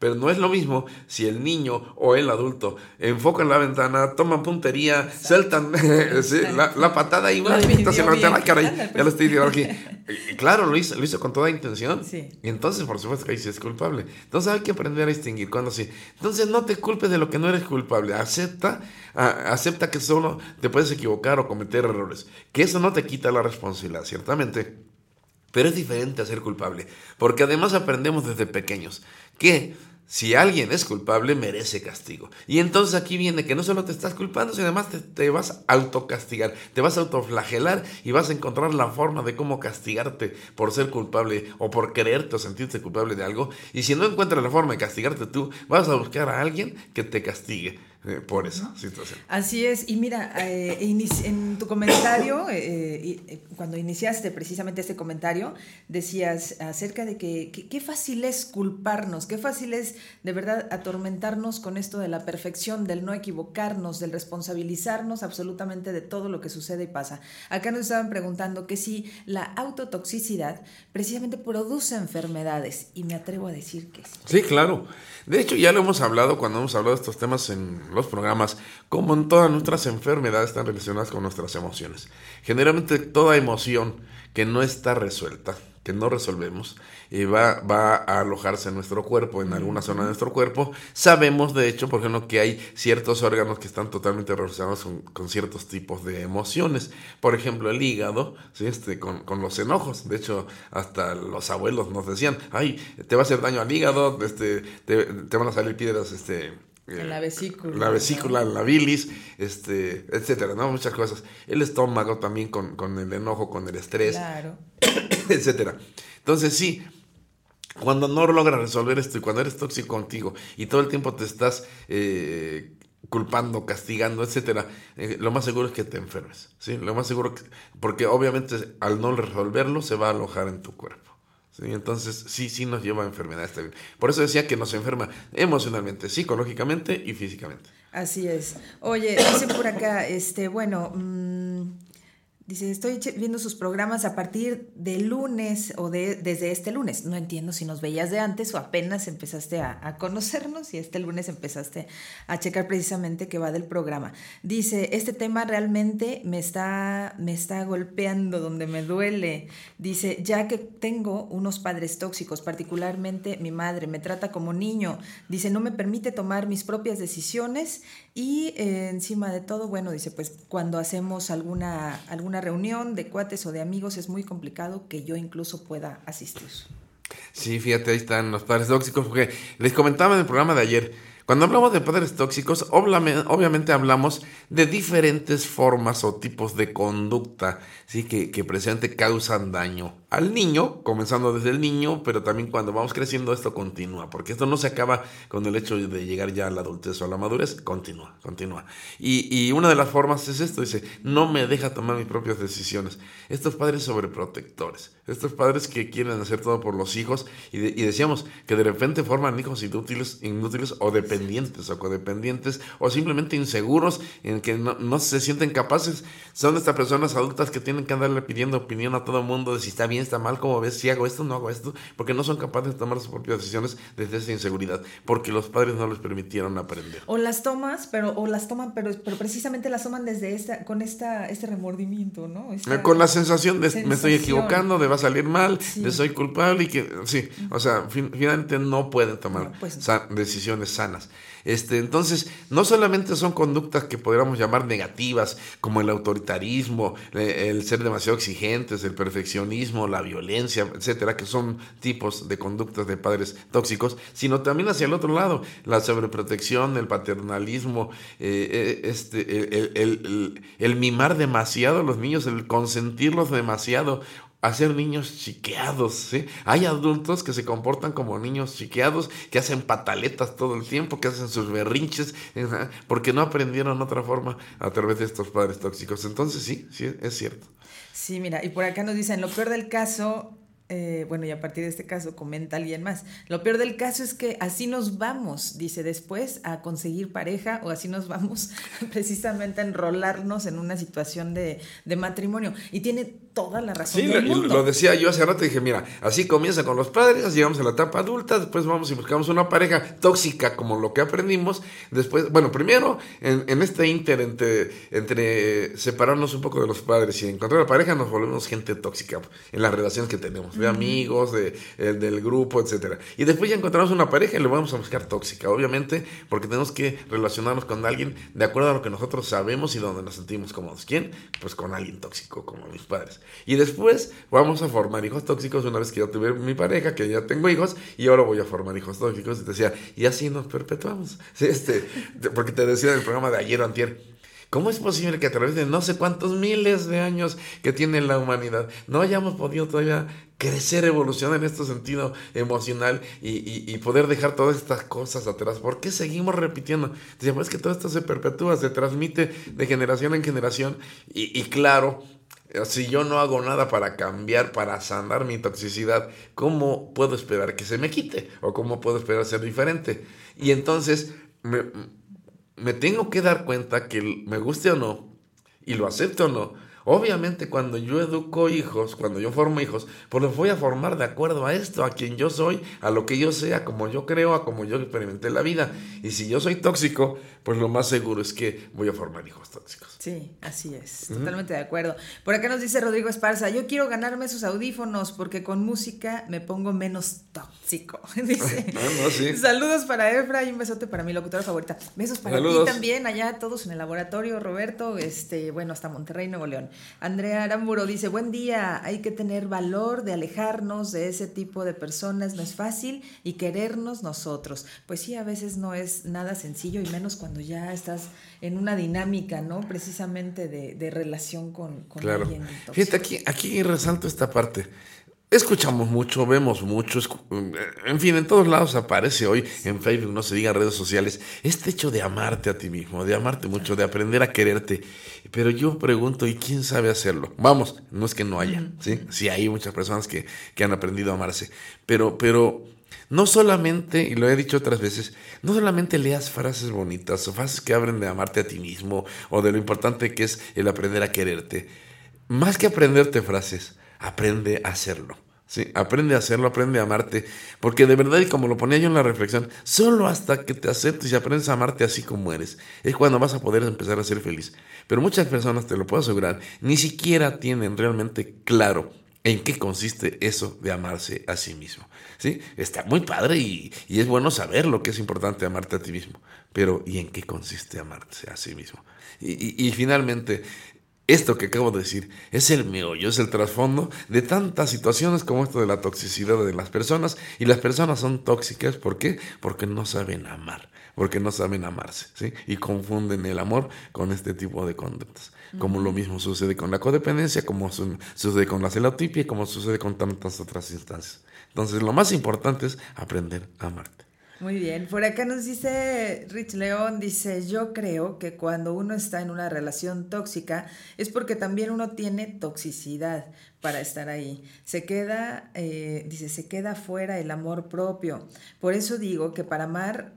Pero no es lo mismo si el niño o el adulto enfocan la ventana, toman puntería, sueltan sí, la, la patada y La una dividió se la ventana, bien. caray, Ándale, ya lo estoy diciendo aquí. Y Claro, lo hizo, lo hizo con toda intención. Sí. Y entonces, por supuesto que ahí sí es culpable. Entonces hay que aprender a distinguir cuando sí. Entonces no te culpes de lo que no eres culpable. Acepta, a- acepta que solo te puedes equivocar o cometer errores. Que eso no te quita la responsabilidad, ciertamente. Pero es diferente a ser culpable. Porque además aprendemos desde pequeños que si alguien es culpable, merece castigo. Y entonces aquí viene que no solo te estás culpando, sino además te, vas a autocastigar, te vas a autoflagelar y vas a encontrar la forma de cómo castigarte por ser culpable o por creerte o sentirte culpable de algo. Y si no encuentras la forma de castigarte tú, vas a buscar a alguien que te castigue eh, por esa situación. Así es, y mira, eh, en tu comentario, eh, y- eh, cuando iniciaste precisamente este comentario, decías acerca de que que- qué fácil es culparnos, qué fácil es de verdad atormentarnos con esto de la perfección, del no equivocarnos, del responsabilizarnos absolutamente de todo lo que sucede y pasa. Acá nos estaban preguntando que si la autotoxicidad precisamente produce enfermedades, y me atrevo a decir que sí. Sí, claro. De hecho, ya lo hemos hablado cuando hemos hablado de estos temas en los programas, como en todas nuestras enfermedades están relacionadas con nuestras emociones. Generalmente toda emoción que no está resuelta, que no resolvemos, y va, va a alojarse en nuestro cuerpo, en alguna zona de nuestro cuerpo. Sabemos, de hecho, por ejemplo, que hay ciertos órganos que están totalmente relacionados con, con ciertos tipos de emociones. Por ejemplo, el hígado, ¿sí? este, con, con, los enojos. De hecho, hasta los abuelos nos decían, ay, te va a hacer daño al hígado, este, te, te van a salir piedras, este, en la vesícula. La vesícula, la bilis, este, etcétera, ¿no? Muchas cosas. El estómago también con, con el enojo, con el estrés. Claro. etcétera. Entonces, sí, cuando no logras resolver esto y cuando eres tóxico contigo y todo el tiempo te estás eh, culpando, castigando, etcétera, eh, lo más seguro es que te enfermes, ¿sí? Lo más seguro, que, porque obviamente al no resolverlo se va a alojar en tu cuerpo. ¿Sí? Entonces, sí, sí nos lleva a enfermedades también. Por eso decía que nos enferma emocionalmente, psicológicamente y físicamente. Así es. Oye, dice por acá, este, bueno, mmm, Dice, estoy viendo sus programas a partir de lunes o de, desde este lunes. No entiendo si nos veías de antes o apenas empezaste a, conocernos y este lunes empezaste a checar precisamente qué va del programa. Dice, este tema realmente me está, me está golpeando donde me duele. Dice, ya que tengo unos padres tóxicos, particularmente mi madre, me trata como niño. Dice, no me permite tomar mis propias decisiones y eh, encima de todo, bueno, dice, pues cuando hacemos alguna, alguna reunión de cuates o de amigos es muy complicado que yo incluso pueda asistir. Sí, fíjate, ahí están los padres tóxicos, porque les comentaba en el programa de ayer, cuando hablamos de padres tóxicos, obviamente hablamos de diferentes formas o tipos de conducta ¿sí? que, que presente causan daño al niño, comenzando desde el niño, pero también cuando vamos creciendo esto continúa, porque esto no se acaba con el hecho de llegar ya a la adultez o a la madurez, continúa, continúa. Y, y una de las formas es esto, dice, no me deja tomar mis propias decisiones. Estos padres sobreprotectores, estos padres que quieren hacer todo por los hijos y, de, y decíamos que de repente forman hijos inútiles, inútiles o dependientes o codependientes o simplemente inseguros en que no, no se sienten capaces. Son estas personas adultas que tienen que andarle pidiendo opinión a todo el mundo de si está bien está mal, como ves, si hago esto, no hago esto, porque no son capaces de tomar sus propias decisiones desde esa inseguridad, porque los padres no les permitieron aprender. O las tomas, pero, o las toman, pero, pero precisamente las toman desde esta, con esta, este remordimiento, ¿no? Esta con la sensación de sensación. me estoy equivocando, de va a salir mal, sí. de soy culpable y que, sí, o sea, fin, finalmente no pueden tomar no, pues no. San, decisiones sanas. Este, entonces, no solamente son conductas que podríamos llamar negativas, como el autoritarismo, el ser demasiado exigentes, el perfeccionismo, la violencia, etcétera, que son tipos de conductas de padres tóxicos, sino también hacia el otro lado, la sobreprotección, el paternalismo, eh, este, el, el, el, el mimar demasiado a los niños, el consentirlos demasiado hacer niños chiqueados, ¿sí? Hay adultos que se comportan como niños chiqueados, que hacen pataletas todo el tiempo, que hacen sus berrinches, porque no aprendieron otra forma a través de estos padres tóxicos. Entonces sí, sí, es cierto. Sí, mira, y por acá nos dicen, lo peor del caso eh, bueno, y a partir de este caso comenta alguien más. Lo peor del caso es que así nos vamos, dice después, a conseguir pareja o así nos vamos precisamente a enrolarnos en una situación de, de matrimonio. Y tiene toda la razón. Sí, del lo, mundo. lo, decía yo hace rato, dije, mira, así comienza con los padres, llegamos a la etapa adulta, después vamos y buscamos una pareja tóxica como lo que aprendimos, después, bueno, primero en, en este inter entre, entre separarnos un poco de los padres y encontrar la pareja, nos volvemos gente tóxica en las relaciones que tenemos, de amigos, de, eh, del grupo, etcétera. Y después ya encontramos una pareja y lo vamos a buscar tóxica, obviamente, porque tenemos que relacionarnos con alguien de acuerdo a lo que nosotros sabemos y donde nos sentimos cómodos. ¿Quién? Pues con alguien tóxico, como mis padres. Y después vamos a formar hijos tóxicos una vez que ya tuve mi pareja, que ya tengo hijos, y ahora voy a formar hijos tóxicos. Y te decía, y así nos perpetuamos. Sí, este, porque te decía en el programa de ayer o antier, ¿Cómo es posible que a través de no sé cuántos miles de años que tiene la humanidad no hayamos podido todavía crecer, evolucionar en este sentido emocional y, y, poder dejar todas estas cosas atrás? ¿Por qué seguimos repitiendo? Decíamos pues que todo esto se perpetúa, se transmite de generación en generación y, y claro, si yo no hago nada para cambiar, para sanar mi toxicidad, ¿cómo puedo esperar que se me quite? ¿O cómo puedo esperar ser diferente? Y entonces me, me tengo que dar cuenta que me guste o no, y lo acepte o no, Obviamente cuando yo educo hijos, cuando yo formo hijos, pues los voy a formar de acuerdo a esto, a quien yo soy, a lo que yo sea, como yo creo, a como yo experimenté la vida. Y si yo soy tóxico, pues lo más seguro es que voy a formar hijos tóxicos. Sí, así es, totalmente de acuerdo. Por acá nos dice Rodrigo Esparza, yo quiero ganarme esos audífonos porque con música me pongo menos tóxico. Dice. No, no, sí. Saludos para Efra y un besote para mi locutora favorita. Besos para Saludos. ti también, allá todos en el laboratorio, Roberto, este, bueno, hasta Monterrey, Nuevo León. Andrea Aramburo dice, buen día, hay que tener valor de alejarnos de ese tipo de personas, no es fácil, y querernos nosotros. Pues sí, a veces no es nada sencillo, y menos cuando ya estás en una dinámica, ¿no? Precisamente de, de relación con, con Claro. alguien. Fíjate, aquí, aquí resalto esta parte. Escuchamos mucho, vemos mucho, escu- en fin, en todos lados aparece hoy, en Facebook, no se diga redes sociales, este hecho de amarte a ti mismo, de amarte mucho, de aprender a quererte. Pero yo pregunto, ¿y quién sabe hacerlo? Vamos, no es que no haya, ¿sí? Sí, hay muchas personas que, que han aprendido a amarse, pero, pero no solamente, y lo he dicho otras veces, no solamente leas frases bonitas o frases que abren de amarte a ti mismo o de lo importante que es el aprender a quererte. Más que aprenderte frases, aprende a hacerlo. Sí, aprende a hacerlo, aprende a amarte, porque de verdad, y como lo ponía yo en la reflexión, solo hasta que te aceptes y aprendes a amarte así como eres, es cuando vas a poder empezar a ser feliz. Pero muchas personas, te lo puedo asegurar, ni siquiera tienen realmente claro en qué consiste eso de amarse a sí mismo. ¿Sí? Está muy padre y, y es bueno saber lo que es importante amarte a ti mismo, pero ¿y en qué consiste amarse a sí mismo? Y, y- y finalmente, esto que acabo de decir es el meollo, es el trasfondo de tantas situaciones como esto de la toxicidad de las personas. Y las personas son tóxicas, ¿por qué? Porque no saben amar, porque no saben amarse, ¿sí? Y confunden el amor con este tipo de conductas. Como lo mismo sucede con la codependencia, como su- sucede con la celotipia, como sucede con tantas otras instancias. Entonces, lo más importante es aprender a amarte. Muy bien, por acá nos dice Rich León, dice, yo creo que cuando uno está en una relación tóxica es porque también uno tiene toxicidad para estar ahí. Se queda, eh, dice, se queda fuera el amor propio. Por eso digo que para amar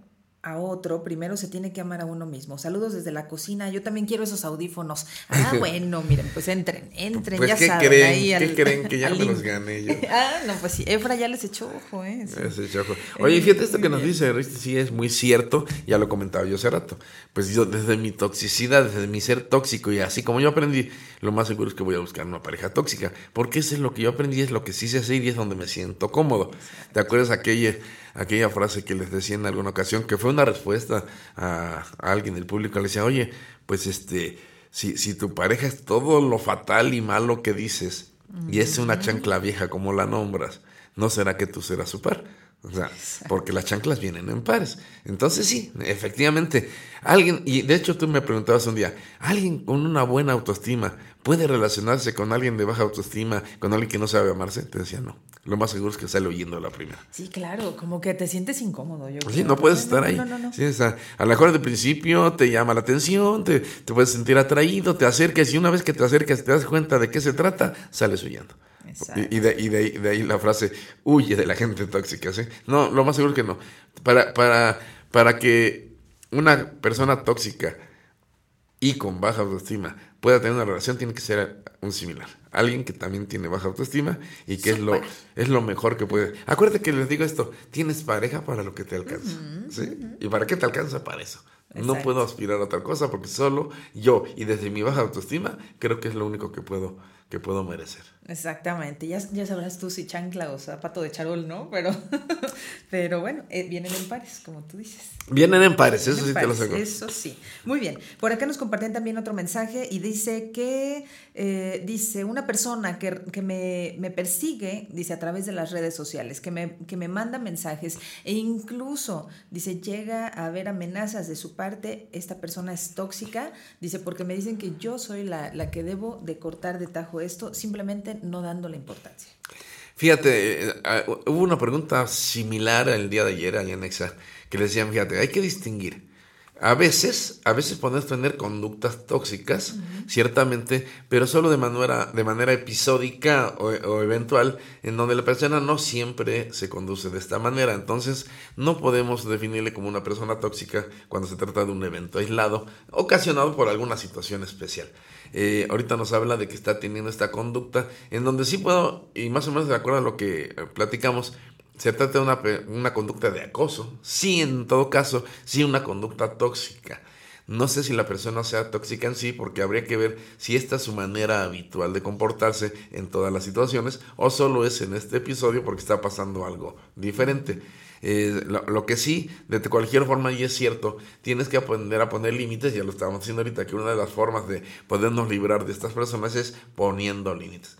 a otro, primero se tiene que amar a uno mismo. Saludos desde la cocina. Yo también quiero esos audífonos. Ah, bueno, miren, pues entren, entren, Pues, ya ¿qué saben. creen? ahí ¿Qué al- creen? Que ya me los gané yo. Ah, no, pues sí, Efra ya les echó ojo, ¿eh? Sí. Ese choco. Oye, fíjate esto que nos dice sí es muy cierto, ya lo comentaba yo hace rato. Pues yo desde mi toxicidad, desde mi ser tóxico y así como yo aprendí, lo más seguro es que voy a buscar una pareja tóxica, porque eso es lo que yo aprendí, es lo que sí sé hacer y es donde me siento cómodo. ¿Te acuerdas aquella, aquella frase que les decía en alguna ocasión, que fue una respuesta a, a alguien del público? Le decía, oye, pues este, si, si tu pareja es todo lo fatal y malo que dices, y es una chancla vieja como la nombras, ¿no será que tú serás su par? O sea, porque las chanclas vienen en pares. Entonces sí, efectivamente, alguien, y de hecho tú me preguntabas un día, ¿alguien con una buena autoestima puede relacionarse con alguien de baja autoestima, con alguien que no sabe amarse? Te decía, no. Lo más seguro es que sale oyendo la primera. Sí, claro, como que te sientes incómodo. Yo Sí, creo. no puedes estar ahí. No, no, no. Sí, o sea, a lo mejor de principio te llama la atención, te, te puedes sentir atraído, te acercas y una vez que te acercas te das cuenta de qué se trata, sales huyendo. Y, y de, y de ahí, de ahí la frase, huye de la gente tóxica, ¿sí? No, lo más seguro es que no. Para, para, para que una persona tóxica y con baja autoestima pueda tener una relación, tiene que ser un similar. Alguien que también tiene baja autoestima y que es lo, es lo mejor que puede. Acuérdate que les digo esto, tienes pareja para lo que te alcanza. ¿sí? ¿Y para qué te alcanza? Para eso. No puedo aspirar a otra cosa porque solo yo y desde mi baja autoestima creo que es lo único que puedo, que puedo merecer. Exactamente, ya, ya sabrás tú si chancla o zapato de charol, ¿no? Pero, pero bueno, eh, vienen en pares, como tú dices. Vienen en pares, eso En sí te lo aseguro. Eso sí. Muy bien. Por acá nos compartían también otro mensaje y dice que, eh, dice, una persona que, que me, me persigue, dice, a través de las redes sociales, que me, que me manda mensajes e incluso, dice, llega a haber amenazas de su parte, esta persona es tóxica, dice, porque me dicen que yo soy la, la que debo de cortar de tajo esto, simplemente no dándole importancia. Fíjate, eh, hubo una pregunta similar el día de ayer allá en Exa, que le decían, fíjate, hay que distinguir A veces, a veces podemos tener conductas tóxicas, ciertamente, pero solo de manera, de manera episódica o, o eventual, en donde la persona no siempre se conduce de esta manera. Entonces, no podemos definirle como una persona tóxica cuando se trata de un evento aislado, ocasionado por alguna situación especial. Eh, ahorita nos habla de que está teniendo esta conducta, en donde sí puedo, y más o menos de acuerdo a lo que eh, platicamos, se trata de una, una conducta de acoso. Sí, en todo caso, sí una conducta tóxica. No sé si la persona sea tóxica en sí, porque habría que ver si esta es su manera habitual de comportarse en todas las situaciones o solo es en este episodio porque está pasando algo diferente. Eh, lo, que sí, de cualquier forma, y es cierto, tienes que aprender a poner límites, ya lo estábamos diciendo ahorita, que una de las formas de podernos librar de estas personas es poniendo límites.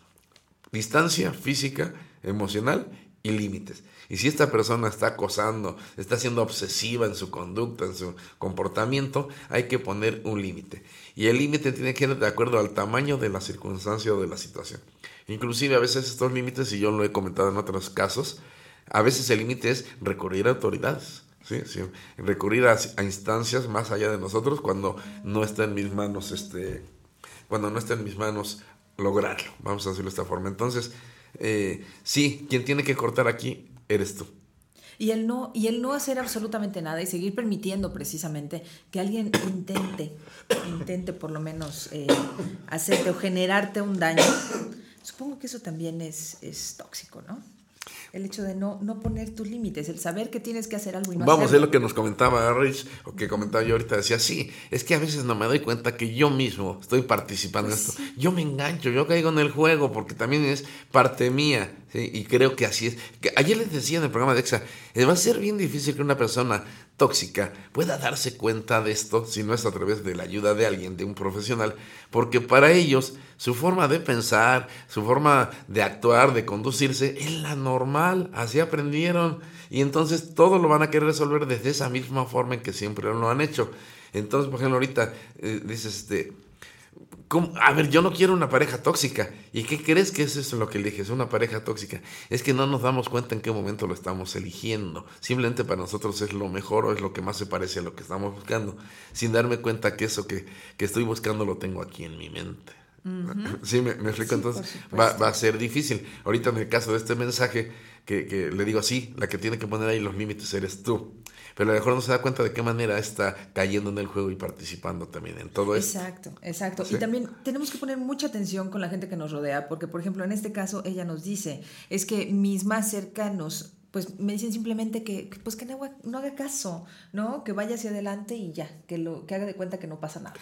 Distancia física, emocional y límites. Y si esta persona está acosando, está siendo obsesiva en su conducta, en su comportamiento, hay que poner un límite. Y el límite tiene que ir de acuerdo al tamaño de la circunstancia o de la situación. Inclusive a veces estos límites, y yo lo he comentado en otros casos, a veces el límite es recurrir a autoridades. ¿sí? Sí, recurrir a, instancias más allá de nosotros cuando no está en mis manos este cuando no está en mis manos lograrlo vamos a decirlo de esta forma entonces eh, sí quien tiene que cortar aquí eres tú Y el no, y el no hacer absolutamente nada y seguir permitiendo precisamente que alguien intente, intente por lo menos eh, hacerte o generarte un daño, supongo que eso también es, es tóxico, ¿no? El hecho de no, no poner tus límites, el saber que tienes que hacer algo y no Vamos, es hacerlo. lo que nos comentaba Rich, o que comentaba yo ahorita, decía, sí, es que a veces no me doy cuenta que yo mismo estoy participando Pues en esto. Yo me engancho, yo caigo en el juego, porque también es parte mía, ¿sí? y creo que así es. Que ayer les decía en el programa de EXA, eh, va a ser bien difícil que una persona tóxica pueda darse cuenta de esto, si no es a través de la ayuda de alguien, de un profesional, porque para ellos su forma de pensar, su forma de actuar, de conducirse, es la normal, así aprendieron, y entonces todo lo van a querer resolver desde esa misma forma en que siempre lo han hecho. Entonces, por ejemplo, ahorita eh, dices, este, ¿cómo? a ver, yo no quiero una pareja tóxica. ¿Y qué crees que es eso lo que eliges? Una pareja tóxica. Es que no nos damos cuenta en qué momento lo estamos eligiendo. Simplemente para nosotros es lo mejor o es lo que más se parece a lo que estamos buscando, sin darme cuenta que eso que, que estoy buscando lo tengo aquí en mi mente. Sí, me, me explico. Sí, Entonces va, va a ser difícil. Ahorita en el caso de este mensaje, que, que le digo así, la que tiene que poner ahí los límites eres tú. Pero a lo mejor no se da cuenta de qué manera está cayendo en el juego y participando también en todo esto. Exacto, exacto. Sí. Y también tenemos que poner mucha atención con la gente que nos rodea, porque por ejemplo en este caso ella nos dice, es que mis más cercanos pues me dicen simplemente que, que, pues que no, haga- no haga caso, ¿no? Que vaya hacia adelante y ya, que lo que haga de cuenta que no pasa nada.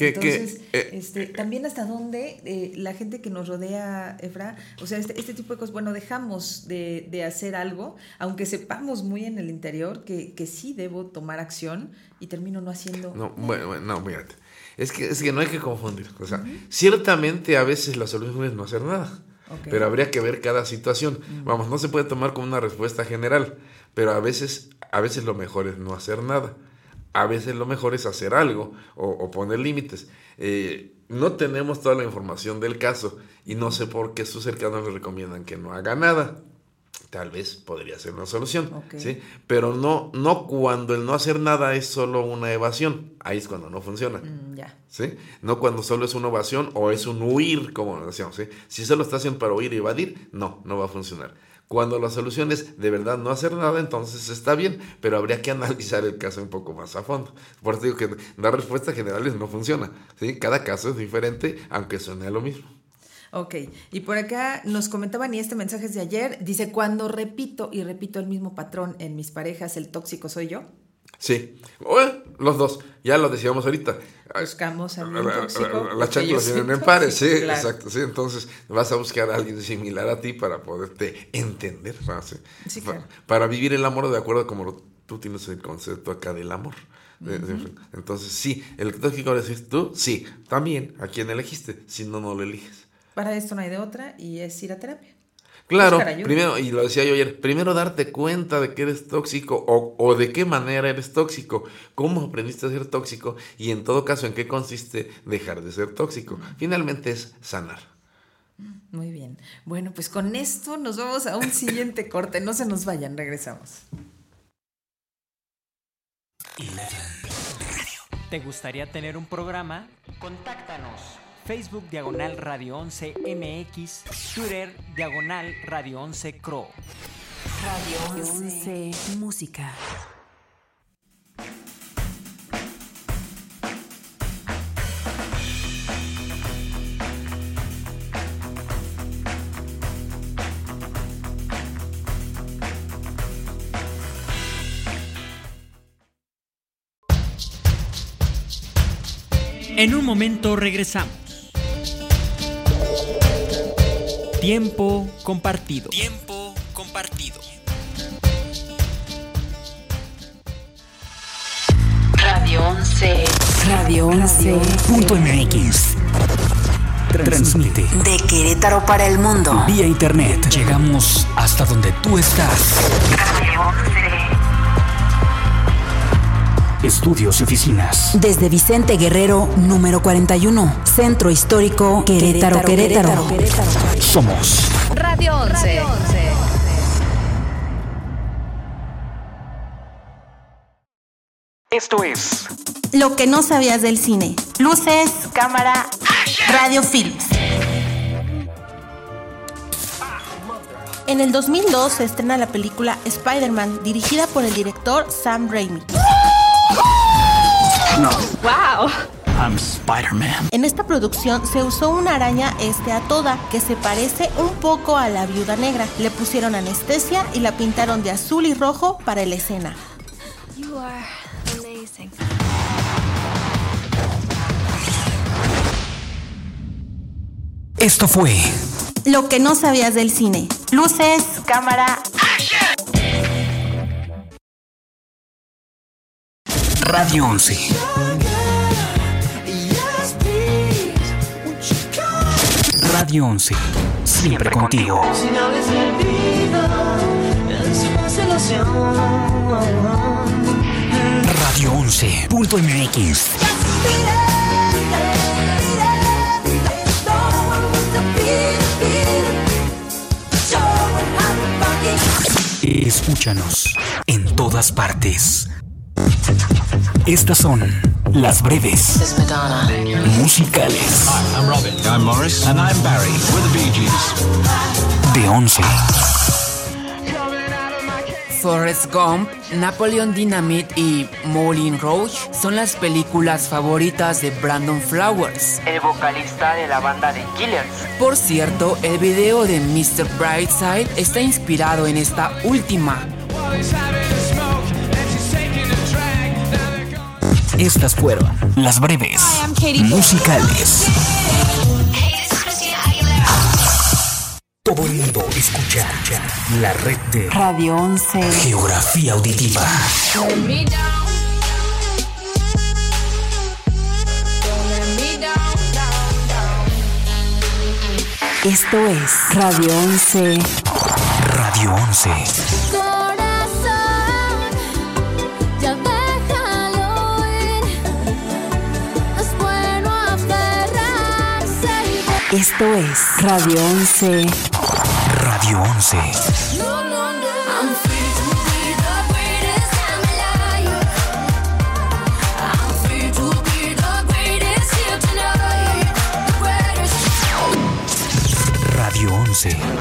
Que, Entonces, eh, este, también hasta dónde eh, la gente que nos rodea, Efra, o sea, este, este tipo de cosas, bueno, dejamos de, de hacer algo, aunque sepamos muy en el interior que, que sí debo tomar acción y termino no haciendo. No, bueno, bueno, no, mírate. Es que, es que no hay que confundir. O sea, ciertamente a veces la solución es no hacer nada. Pero habría que ver cada situación. Vamos, no se puede tomar como una respuesta general. Pero a veces, a veces lo mejor es no hacer nada. A veces lo mejor es hacer algo o, o poner límites. Eh, no tenemos toda la información del caso y no sé por qué sus cercanos le recomiendan que no haga nada. Tal vez podría ser una solución. ¿sí? Pero no, no cuando el no hacer nada es solo una evasión. Ahí es cuando no funciona. Mm. ¿sí? No cuando solo es una evasión o es un huir, como decíamos, ¿sí? Si solo está haciendo para huir y evadir, no, no va a funcionar. Cuando la solución es de verdad no hacer nada, entonces está bien, pero habría que analizar el caso un poco más a fondo. Por eso digo que dar respuestas generales no funciona, ¿sí? Cada caso es diferente, aunque suene a lo mismo. Ok, y por acá nos comentaban, y este mensaje es de ayer, dice, cuando repito y repito el mismo patrón en mis parejas, el tóxico soy yo. Sí, Bueno, los dos, ya lo decíamos ahorita. Buscamos al La- la- tóxico. la- vienen soy en pares, sí, claro. exacto, sí, entonces vas a buscar a alguien similar a ti para poderte entender, ¿no? Sí. Sí, claro. para vivir el amor de acuerdo como lo- tú tienes el concepto acá del amor. Entonces, sí, el tóxico lo decís tú, sí, también, a quién elegiste, si no, no lo eliges. Para esto no hay de otra y es ir a terapia. Claro, primero, y lo decía yo ayer, primero darte cuenta de que eres tóxico o, o de qué manera eres tóxico, cómo aprendiste a ser tóxico y en todo caso en qué consiste dejar de ser tóxico. Finalmente es sanar. Muy bien. Bueno, pues con esto nos vamos a un siguiente corte. No se nos vayan, regresamos. ¿Te gustaría tener un programa? Contáctanos. Facebook Diagonal Radio 11 MX, Twitter Diagonal Radio 11 Cro. Radio 11 Música. En un momento regresamos. Tiempo compartido. Tiempo compartido. Radio 11. Radio 11. Punto MX. Transmite De Querétaro para el mundo. vía internet. Llegamos hasta donde tú estás. Radio 11. Estudios y oficinas. Desde Vicente Guerrero, número 41. Centro Histórico, Querétaro, Querétaro. Somos Radio 11. Esto es Lo que no sabías del cine. Luces, cámara, radio films. En el 2002 se estrena la película Spider-Man, dirigida por el director Sam Raimi. ¡Wow! I'm Spider-Man. En esta producción se usó una araña este a toda que se parece un poco a la viuda negra. Le pusieron anestesia y la pintaron de azul y rojo para la escena. You are amazing. Esto fue Lo que no sabías del cine. Luces, cámara, Radio 11. Radio 11. Siempre contigo. Radio 11. Punto MX. Escúchanos en todas partes. Estas son las breves musicales I'm Robin. I'm Morris. And I'm Barry. We're the Bee Gees. de 11. Forrest Gump, Napoleon Dynamite y Moulin Rouge son las películas favoritas de Brandon Flowers, el vocalista de la banda de Killers. Por cierto, el video de Mr. Brightside está inspirado en esta última. Estas fueron las breves musicales. Todo el mundo escucha la red de Radio 11. geografía auditiva. Esto es Radio 11. Radio 11. Esto es Radio 11. Radio 11. Radio 11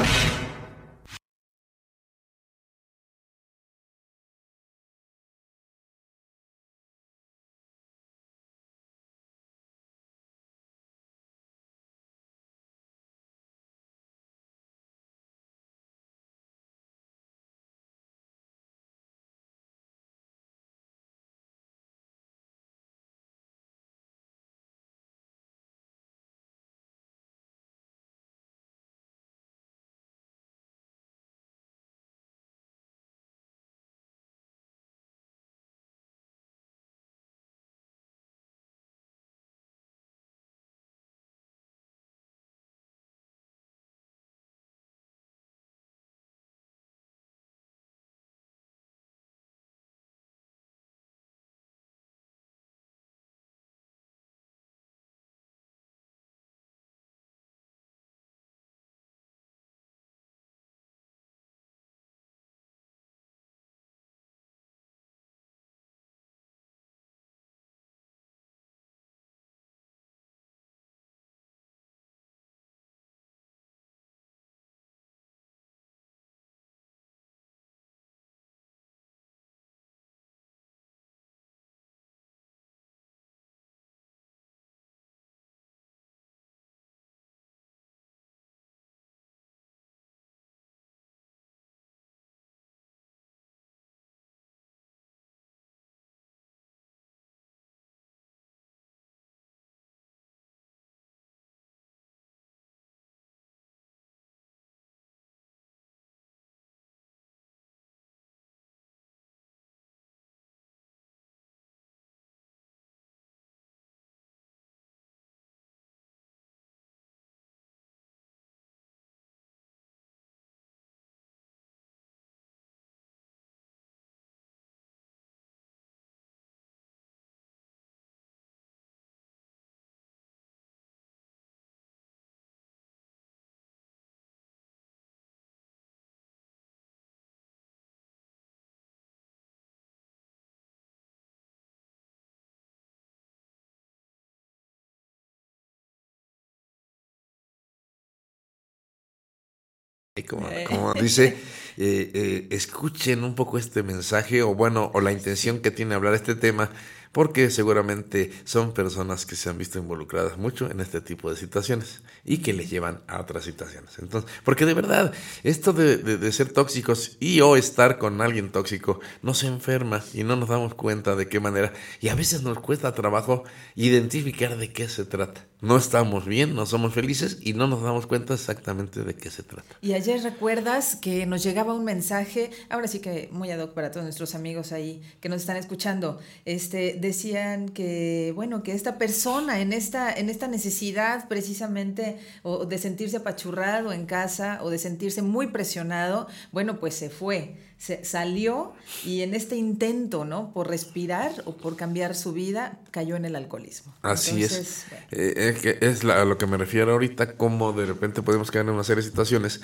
como, como dice, eh, eh, escuchen un poco este mensaje o bueno, o la intención que tiene hablar este tema, porque seguramente son personas que se han visto involucradas mucho en este tipo de situaciones y que les llevan a otras situaciones. Entonces, porque de verdad, esto de, de- de ser tóxicos y o estar con alguien tóxico nos enferma y no nos damos cuenta de qué manera. Y a veces nos cuesta trabajo identificar de qué se trata. No estamos bien, no somos felices y no nos damos cuenta exactamente de qué se trata. Y ayer recuerdas que nos llegaba un mensaje, ahora sí que muy ad hoc para todos nuestros amigos ahí que nos están escuchando, este, decían que, bueno, que esta persona en esta, en esta necesidad precisamente o de sentirse apachurrado en casa o de sentirse muy presionado, bueno, pues se fue, se salió y en este intento, ¿no? Por respirar o por cambiar su vida, cayó en el alcoholismo. Así Entonces, es. Eh, es que es la- a lo que me refiero ahorita, cómo de repente podemos caer en una serie de situaciones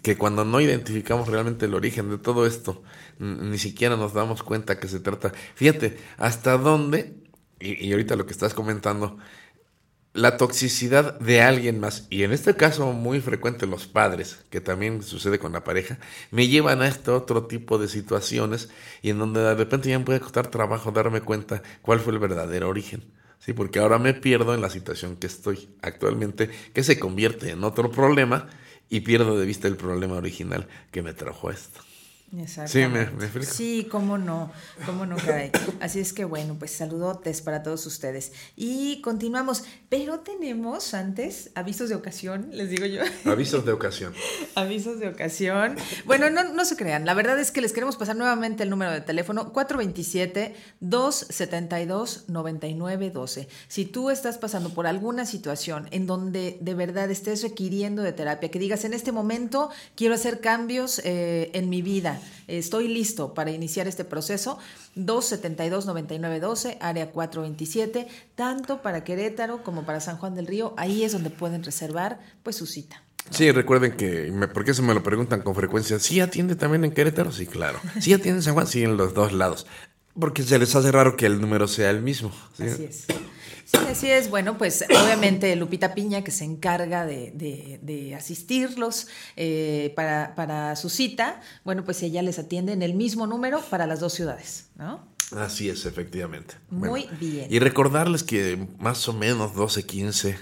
que cuando no identificamos realmente el origen de todo esto, ni siquiera nos damos cuenta que se trata. Fíjate, hasta dónde, y, y ahorita lo que estás comentando, la toxicidad de alguien más, y en este caso muy frecuente los padres, que también sucede con la pareja, me llevan a este otro tipo de situaciones y en donde de repente ya me puede costar trabajo darme cuenta cuál fue el verdadero origen. Sí, porque ahora me pierdo en la situación que estoy actualmente, que se convierte en otro problema y pierdo de vista el problema original que me trajo esto. Sí, me, me. Sí, cómo no, cómo no, caray. Así es que bueno, pues saludotes para todos ustedes. Y continuamos, pero tenemos antes avisos de ocasión, les digo yo. Avisos de ocasión. Avisos de ocasión. Bueno, no, no se crean. La verdad es que les queremos pasar nuevamente el número de teléfono 427-272-9912. Si tú estás pasando por alguna situación en donde de verdad estés requiriendo de terapia, que digas en este momento quiero hacer cambios eh, en mi vida, estoy listo para iniciar este proceso, 272-9912, área 427, tanto para Querétaro como para San Juan del Río. Ahí es donde pueden reservar pues su cita. Sí, recuerden que, me, porque eso me lo preguntan con frecuencia, ¿sí atiende también en Querétaro? Sí, claro. ¿Sí atiende en San Juan? Sí, en los dos lados. Porque se les hace raro que el número sea el mismo. ¿sí? Así es. Sí, así es. Bueno, pues obviamente Lupita Piña, que se encarga de, de- de asistirlos eh, para, para su cita, bueno, pues ella les atiende en el mismo número para las dos ciudades, ¿no? Así es, efectivamente. Muy bien. Y recordarles que más o menos 12, 15,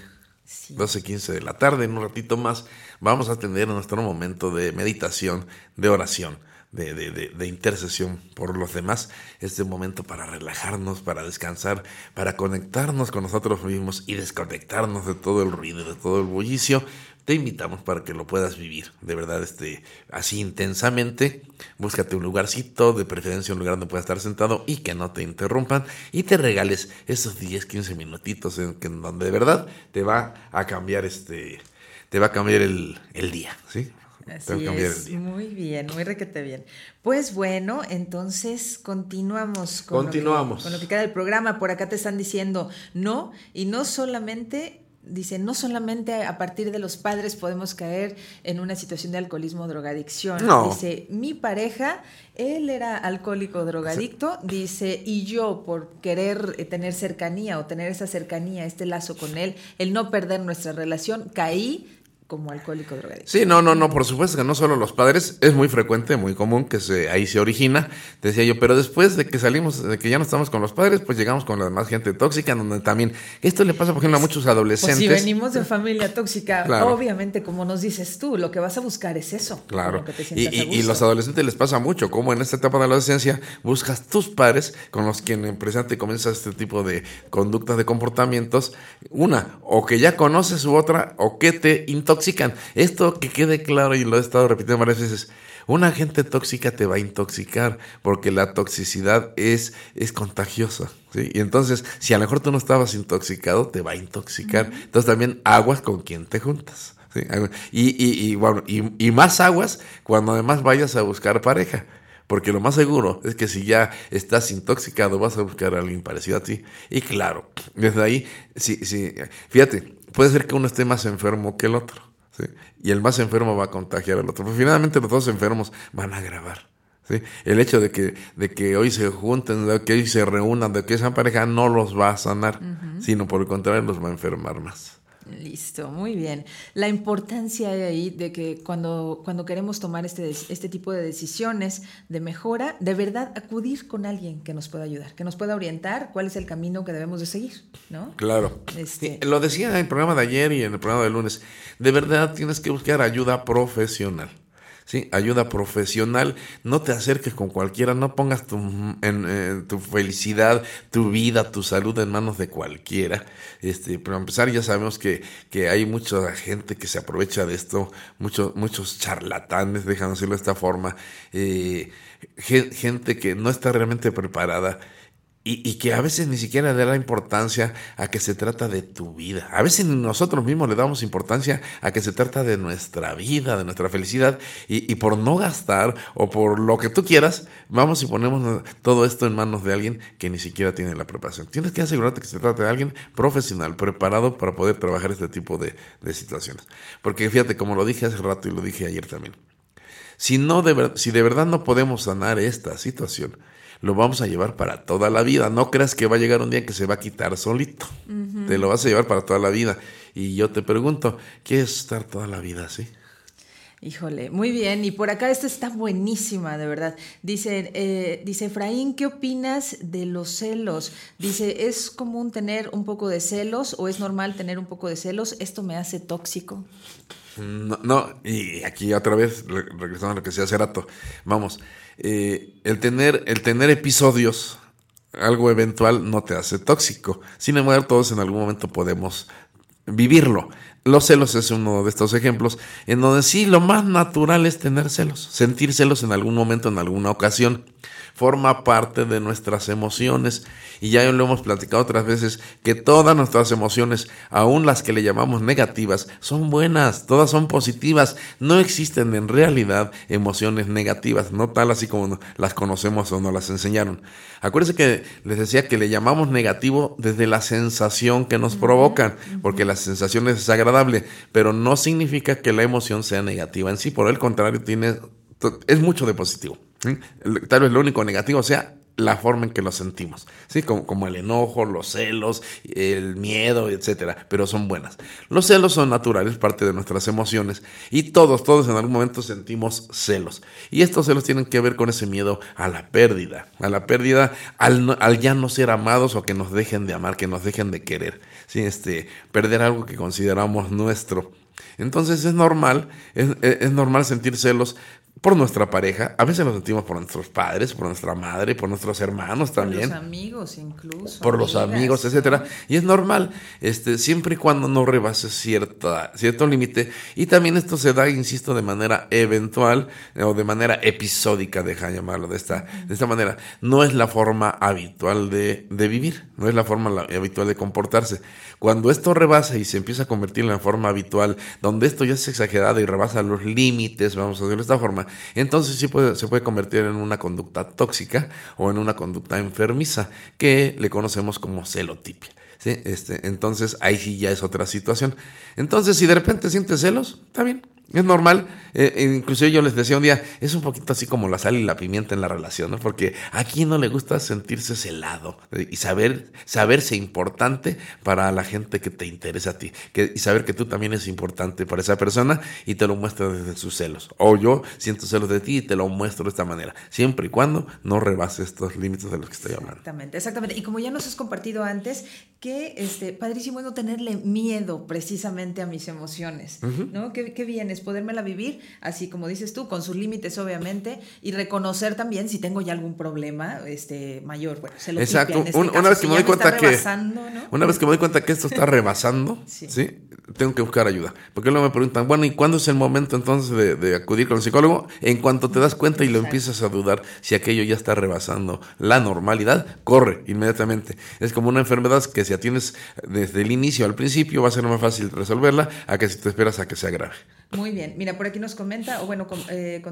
12, 15 de la tarde, en un ratito más, vamos a tener nuestro momento de meditación, de oración, de, de, de, de intercesión por los demás. Este momento para relajarnos, para descansar, para conectarnos con nosotros mismos y desconectarnos de todo el ruido, de todo el bullicio. Te invitamos para que lo puedas vivir, de verdad, este, así intensamente. Búscate un lugarcito, de preferencia un lugar donde puedas estar sentado y que no te interrumpan y te regales esos 10, 15 minutitos en, en donde de verdad te va a cambiar este, te va a cambiar el, el día, ¿sí? Así es, muy bien, muy requete bien. Pues bueno, entonces continuamos con, Lo Continuamos. que, con lo que queda del programa. Por acá te están diciendo no, y no solamente, dice, no solamente a partir de los padres podemos caer en una situación de alcoholismo o drogadicción. No. Dice, mi pareja, él era alcohólico drogadicto, dice, y yo por querer eh, tener cercanía o tener esa cercanía, este lazo con él, el no perder nuestra relación, caí como alcohólico drogadicto. Sí, no, no, no, por supuesto que no solo los padres, es muy frecuente, muy común que se, ahí se origina, decía yo, pero después de que salimos, de que ya no estamos con los padres, pues llegamos con la demás gente tóxica, donde también, esto le pasa por ejemplo a muchos Pues adolescentes. si venimos de familia tóxica, Claro. obviamente, como nos dices tú, lo que vas a buscar es eso. Claro, que te y, y- los adolescentes les pasa mucho, como en esta etapa de la adolescencia buscas tus padres con los que en presente comienza este tipo de conductas, de comportamientos, una, o que ya conoces u otra, o que te intoxican. Esto que quede claro y lo he estado repitiendo varias veces, una gente tóxica te va a intoxicar porque la toxicidad es, es contagiosa. ¿sí? Y entonces, si a lo mejor tú no estabas intoxicado, te va a intoxicar. Entonces también aguas con quien te juntas. ¿sí? Agua- Y, y, y, bueno, y, y más aguas cuando además vayas a buscar pareja. Porque lo más seguro es que si ya estás intoxicado, vas a buscar a alguien parecido a ti. Y claro, desde ahí, sí, sí, fíjate, puede ser que uno esté más enfermo que el otro. ¿Sí? Y el más enfermo va a contagiar al otro. Pero finalmente los dos enfermos van a agravar. ¿sí? El hecho de que, de que hoy se junten, de que hoy se reúnan, de que sean pareja, no los va a sanar, sino por el contrario los va a enfermar más. Listo, muy bien. La importancia ahí de que cuando, cuando queremos tomar este, este tipo de decisiones de mejora, de verdad acudir con alguien que nos pueda ayudar, que nos pueda orientar cuál es el camino que debemos de seguir, ¿no? Claro. Este- Sí, Lo decía en el programa de ayer y en el programa del lunes. De verdad tienes que buscar ayuda profesional. Sí, ayuda profesional. No te acerques con cualquiera, no pongas tu, en, eh, tu felicidad, tu vida, tu salud en manos de cualquiera. Este, para empezar, ya sabemos que, que hay mucha gente que se aprovecha de esto, muchos, muchos charlatanes, déjame decirlo de esta forma, eh, gen- gente que no está realmente preparada. Y, que a veces ni siquiera le da importancia a que se trata de tu vida. A veces nosotros mismos le damos importancia a que se trata de nuestra vida, de nuestra felicidad. Y, por no gastar o por lo que tú quieras, vamos y ponemos todo esto en manos de alguien que ni siquiera tiene la preparación. Tienes que asegurarte que se trata de alguien profesional, preparado para poder trabajar este tipo de, situaciones. Porque fíjate, como lo dije hace rato y lo dije ayer también. Si, no de, si de verdad no podemos sanar esta situación, lo vamos a llevar para toda la vida. No creas que va a llegar un día que se va a quitar solito. Te lo vas a llevar para toda la vida. Y yo te pregunto, ¿quieres estar toda la vida así? Híjole, muy bien. Y por acá esta está buenísima, de verdad. Dice, eh, dice Efraín, ¿qué opinas de los celos? Dice, ¿es común tener un poco de celos o es normal tener un poco de celos? ¿Esto me hace tóxico? No, no, y aquí otra vez, re- regresando a lo que decía hace rato, vamos, eh, el, tener, el tener episodios, algo eventual, no te hace tóxico. Sin embargo, todos en algún momento podemos vivirlo. Los celos es uno de estos ejemplos en donde sí, lo más natural es tener celos, sentir celos en algún momento, en alguna ocasión. Forma parte de nuestras emociones y ya lo hemos platicado otras veces que todas nuestras emociones, aun las que le llamamos negativas, son buenas, todas son positivas. No existen en realidad emociones negativas, no tal así como las conocemos o nos las enseñaron. Acuérdense que les decía que le llamamos negativo desde la sensación que nos provocan, porque la sensación es desagradable, pero no significa que la emoción sea negativa en sí, por el contrario, tiene, es mucho de positivo. ¿Sí? Tal vez lo único negativo sea la forma en que lo sentimos, ¿sí? Como, el enojo, los celos, el miedo, etcétera, pero son buenas. Los celos son naturales, parte de nuestras emociones, y todos, todos en algún momento sentimos celos. Y estos celos tienen que ver con ese miedo a la pérdida, a la pérdida, al, ya no ser amados o que nos dejen de amar, que nos dejen de querer, ¿sí? Este, perder algo que consideramos nuestro. Entonces es normal, es normal sentir celos por nuestra pareja, a veces lo sentimos por nuestros padres, por nuestra madre, por nuestros hermanos también Por los amigos incluso. por los amigos, etcétera. Y es normal, este, siempre y cuando no rebases cierta, cierto límite. Y también esto se da, insisto, de manera eventual eh, o de manera episódica, deja llamarlo de esta, de esta manera. No es la forma habitual de, de vivir, no es la forma habitual de comportarse. Cuando esto rebasa y se empieza a convertir en la forma habitual, donde esto ya es exagerado y rebasa los límites, vamos a decirlo de esta forma, entonces sí puede, se puede convertir en una conducta tóxica o en una conducta enfermiza que le conocemos como celotipia. Este, entonces ahí sí ya es otra situación. Entonces si de repente sientes celos, está bien. Es normal, eh, eh, inclusive yo les decía un día, es un poquito así como la sal y la pimienta en la relación, ¿no? Porque a quién no le gusta sentirse celado eh, y saber, saberse importante para la gente que te interesa a ti, que, y saber que tú también es importante para esa persona y te lo muestra desde sus celos. O yo siento celos de ti y te lo muestro de esta manera, siempre y cuando no rebase estos límites de los que estoy hablando. Exactamente, exactamente. Y como ya nos has compartido antes, que este, padrísimo es no tenerle miedo precisamente a mis emociones. ¿no? Qué, qué bien es podérmela vivir, así como dices tú, con sus límites obviamente, y reconocer también si tengo ya algún problema este, mayor. Bueno, se lo Exacto. este caso, una vez que me doy cuenta que ¿no? una vez que me doy cuenta que esto está rebasando, Sí. sí. Tengo que buscar ayuda. Porque luego me preguntan, bueno, ¿y cuándo es el momento entonces de, de acudir con el psicólogo? En cuanto te das cuenta y lo empiezas a dudar si aquello ya está rebasando la normalidad, corre inmediatamente. Es como una enfermedad que si atiendes desde el inicio al principio va a ser más fácil resolverla a que si te esperas a que sea grave. Muy bien, mira, por aquí nos comenta, o bueno, com- eh,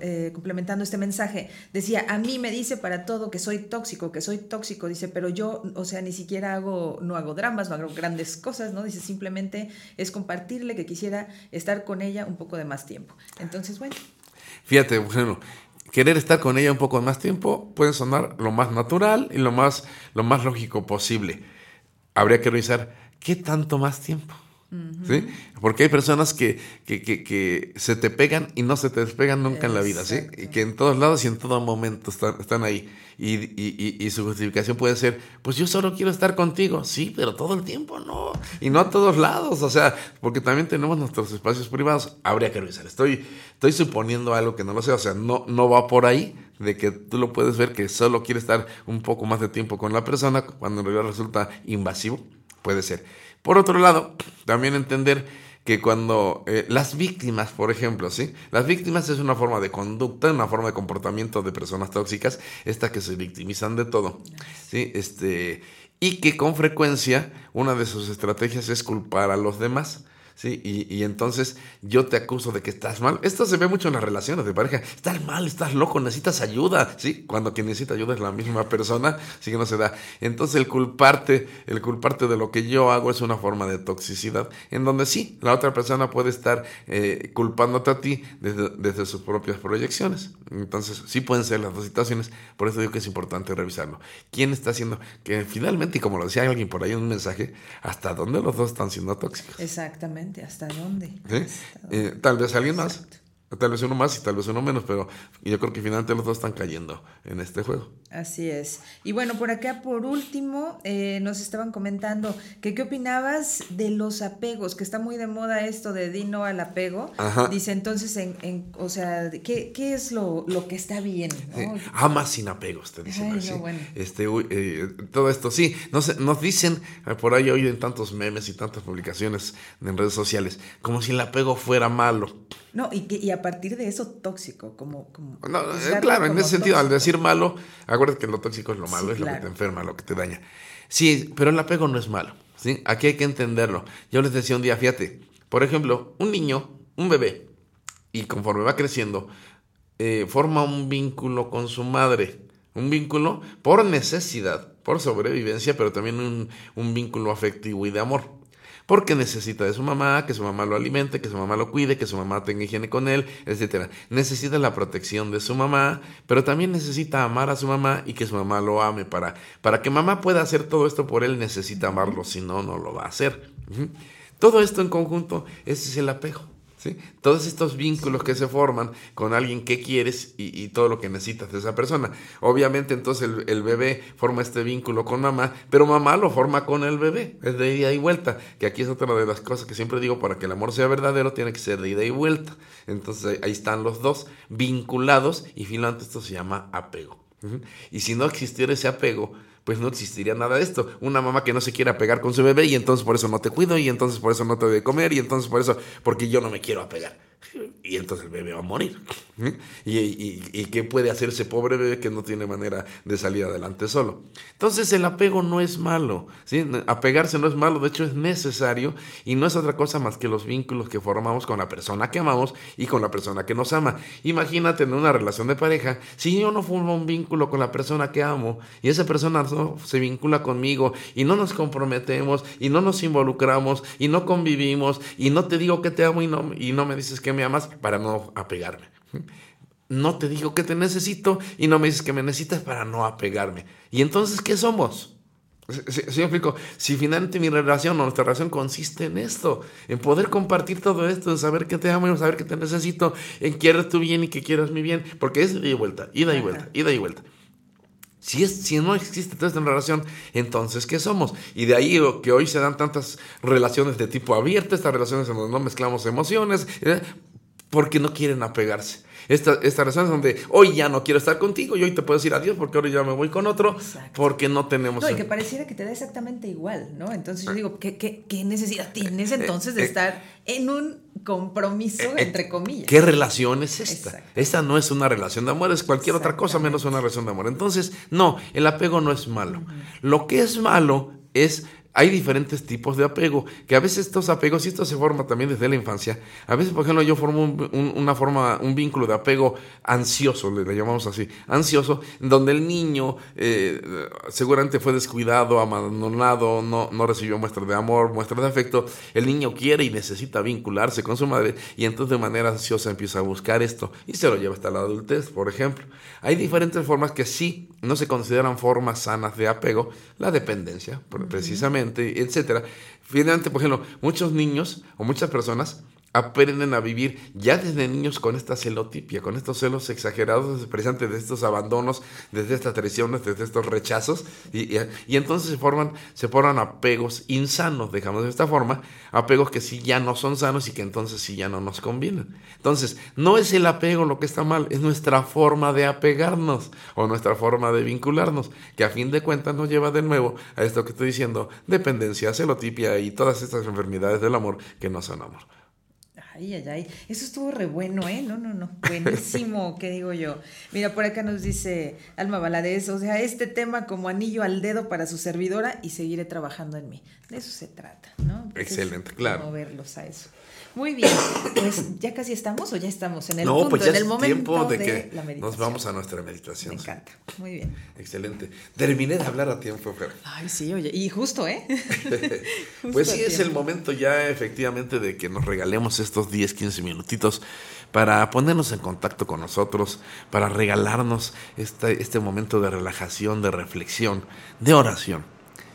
eh, complementando este mensaje, decía, a mí me dice para todo que soy tóxico, que soy tóxico, dice, pero yo, o sea, ni siquiera hago, no hago dramas, no hago grandes cosas, ¿no? Dice, simplemente es compartirle que quisiera estar con ella un poco de más tiempo. Entonces, bueno, Fíjate, bueno, querer estar con ella un poco más tiempo puede sonar lo más natural y lo más, lo más lógico posible. Habría que revisar qué tanto más tiempo. ¿Sí? Porque hay personas que, que, que, que se te pegan y no se te despegan nunca en la vida, ¿sí? Y que en todos lados y en todo momento están, están ahí. Y, y, y, y su justificación puede ser, pues yo solo quiero estar contigo. Sí, pero todo el tiempo no. Y no a todos lados. O sea, porque también tenemos nuestros espacios privados. Habría que revisar. Estoy, estoy suponiendo algo que no lo sé. O sea, no, no va por ahí de que tú lo puedes ver que solo quiere estar un poco más de tiempo con la persona cuando en realidad resulta invasivo. Puede ser. Por otro lado, también entender que cuando eh, las víctimas, por ejemplo, ¿sí? Las víctimas es una forma de conducta, una forma de comportamiento de personas tóxicas, estas que se victimizan de todo, ¿sí? Este, y que con frecuencia una de sus estrategias es culpar a los demás. ¿Sí? Y, y, entonces yo te acuso de que estás mal. Esto se ve mucho en las relaciones de pareja. Estás mal, estás loco, necesitas ayuda, ¿sí? Cuando quien necesita ayuda es la misma persona, sí que no se da. Entonces el culparte, el culparte de lo que yo hago es una forma de toxicidad, en donde sí, la otra persona puede estar eh, culpándote a ti desde, desde sus propias proyecciones. Entonces sí pueden ser las dos situaciones, por eso digo que es importante revisarlo. ¿Quién está haciendo? Que finalmente, y como lo decía alguien por ahí en un mensaje, ¿hasta dónde los dos están siendo tóxicos? Exactamente. ¿Hasta dónde? ¿Sí? ¿Hasta dónde? Eh, tal vez alguien más. Tal vez uno más y tal vez uno menos, pero yo creo que finalmente los dos están cayendo en este juego. Así es. Y bueno, por acá, por último, eh, nos estaban comentando que qué opinabas de los apegos, que está muy de moda esto de di no al apego. Ajá. Dice entonces, en, en, o sea, ¿qué, qué es lo, lo, que está bien? ¿no? Sí. Ama sin apegos, te dicen Ay, así. no, bueno. este, uy, eh, todo esto, sí, nos, nos dicen, eh, por ahí hoy en tantos memes y tantas publicaciones en redes sociales, como si el apego fuera malo. No, y, que, y a partir de eso tóxico, como... como no, eh, claro, en ese sentido, tóxico. al decir malo, acuérdate que lo tóxico es lo malo, sí, es claro. lo que te enferma, lo que te daña. Sí, pero el apego no es malo, ¿sí? Aquí hay que entenderlo. Yo les decía un día, fíjate, por ejemplo, un niño, un bebé, y conforme va creciendo, eh, forma un vínculo con su madre, un vínculo por necesidad, por sobrevivencia, pero también un, un vínculo afectivo y de amor porque necesita de su mamá, que su mamá lo alimente, que su mamá lo cuide, que su mamá tenga higiene con él, etc. Necesita la protección de su mamá, pero también necesita amar a su mamá y que su mamá lo ame. Para, para que mamá pueda hacer todo esto por él, necesita amarlo, si no, no lo va a hacer. Todo esto en conjunto, ese es el apego. Todos estos vínculos que se forman con alguien que quieres y, todo lo que necesitas de esa persona. Obviamente entonces el, el, bebé forma este vínculo con mamá, pero mamá lo forma con el bebé. Es de ida y vuelta. Que aquí es otra de las cosas que siempre digo, para que el amor sea verdadero tiene que ser de ida y vuelta. Entonces ahí están los dos vinculados y finalmente esto se llama apego. Y si no existiera ese apego, pues no existiría nada de esto. Una mamá que no se quiere apegar con su bebé y entonces por eso no te cuido y entonces por eso no te doy de comer y entonces por eso, porque yo no me quiero apegar. Y entonces el bebé va a morir. ¿Y, y, y qué puede hacer ese pobre bebé que no tiene manera de salir adelante solo? Entonces el apego no es malo. ¿sí? Apegarse no es malo, de hecho es necesario y no es otra cosa más que los vínculos que formamos con la persona que amamos y con la persona que nos ama. Imagínate en una relación de pareja, si yo no formo un vínculo con la persona que amo y esa persona no se vincula conmigo y no nos comprometemos y no nos involucramos y no convivimos y no te digo que te amo y no, y no me dices que me amas para no apegarme. No te digo que te necesito y no me dices que me necesitas para no apegarme. ¿Y entonces qué somos? ¿Sí, sí, explico? Si finalmente mi relación o nuestra relación consiste en esto, en poder compartir todo esto, en saber que te amo, en saber que te necesito, en querer tu bien y que quieras mi bien, porque es ida y vuelta, ida y vuelta, ida y vuelta. Si, es, si no existe toda esta relación, entonces ¿qué somos? Y de ahí que hoy se dan tantas relaciones de tipo abierto, estas relaciones en donde no mezclamos emociones, ¿eh? porque no quieren apegarse. Esta, esta relación es donde hoy ya no quiero estar contigo y hoy te puedo decir adiós porque ahora ya me voy con otro Exacto. porque no tenemos... No, y que pareciera que te da exactamente igual, ¿no? Entonces yo digo, ¿qué, qué, qué necesidad tienes entonces de estar en un compromiso, entre comillas? ¿Qué relación es esta? Esta no es una relación de amor, es cualquier otra cosa menos una relación de amor. Entonces, no, el apego no es malo. Uh -huh. Lo que es malo es hay diferentes tipos de apego, que a veces estos apegos, y esto se forma también desde la infancia, a veces, por ejemplo, yo formo un, un, una forma, un vínculo de apego ansioso, le, le llamamos así, ansioso, donde el niño eh, seguramente fue descuidado, abandonado, no, no recibió muestras de amor, muestras de afecto, el niño quiere y necesita vincularse con su madre, y entonces de manera ansiosa empieza a buscar esto, y se lo lleva hasta la adultez, por ejemplo. Hay diferentes formas que sí no se consideran formas sanas de apego, la dependencia, precisamente, mente, etcétera. Finalmente, por ejemplo, muchos niños o muchas personas aprenden a vivir ya desde niños con esta celotipia, con estos celos exagerados, precisamente de estos abandonos, desde estas traiciones, desde estos rechazos, y, y- y entonces se forman, se forman apegos insanos, digamos de esta forma, apegos que sí ya no son sanos y que entonces sí ya no nos convienen. Entonces, no es el apego lo que está mal, es nuestra forma de apegarnos o nuestra forma de vincularnos, que a fin de cuentas nos lleva de nuevo a esto que estoy diciendo, dependencia, celotipia y todas estas enfermedades del amor que no son amor. Ay, ay, ay. Eso estuvo re bueno, ¿eh? No, no, no. Buenísimo, ¿qué digo yo? Mira, por acá nos dice Alma Valadez, o sea, este tema como anillo al dedo para su servidora y seguiré trabajando en mí. De eso se trata, ¿no? Pues es Excelente, claro. Moverlos a eso. Muy bien, pues ya casi estamos o ya estamos en el no, punto, pues ya en el es momento tiempo de, de que la meditación. nos vamos a nuestra meditación. Me encanta. Muy bien. Excelente. Terminé de hablar a tiempo, Fer. Ay, sí, oye, y justo, ¿eh? Pues sí, es el momento ya efectivamente de que nos regalemos estos 10, 15 minutitos para ponernos en contacto con nosotros, para regalarnos este, este momento de relajación, de reflexión, de oración,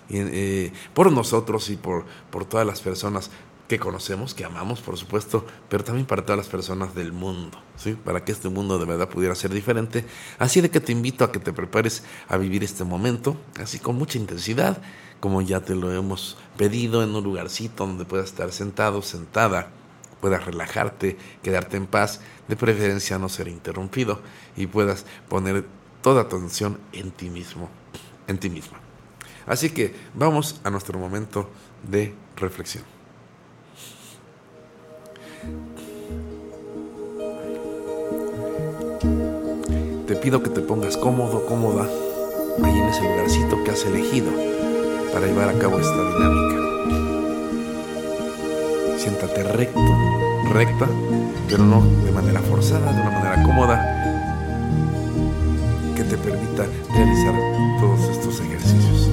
y, eh, por nosotros y por, por todas las personas que conocemos, que amamos, por supuesto, pero también para todas las personas del mundo, ¿sí? Para que este mundo de verdad pudiera ser diferente. Así de que te invito a que te prepares a vivir este momento, así con mucha intensidad, como ya te lo hemos pedido, en un lugarcito donde puedas estar sentado, sentada, puedas relajarte, quedarte en paz, de preferencia no ser interrumpido y puedas poner toda tu atención en ti mismo, en ti misma. Así que vamos a nuestro momento de reflexión. Pido que te pongas cómodo, cómoda, ahí en ese lugarcito que has elegido para llevar a cabo esta dinámica. Siéntate recto, recta, pero no de manera forzada, de una manera cómoda, que te permita realizar todos estos ejercicios.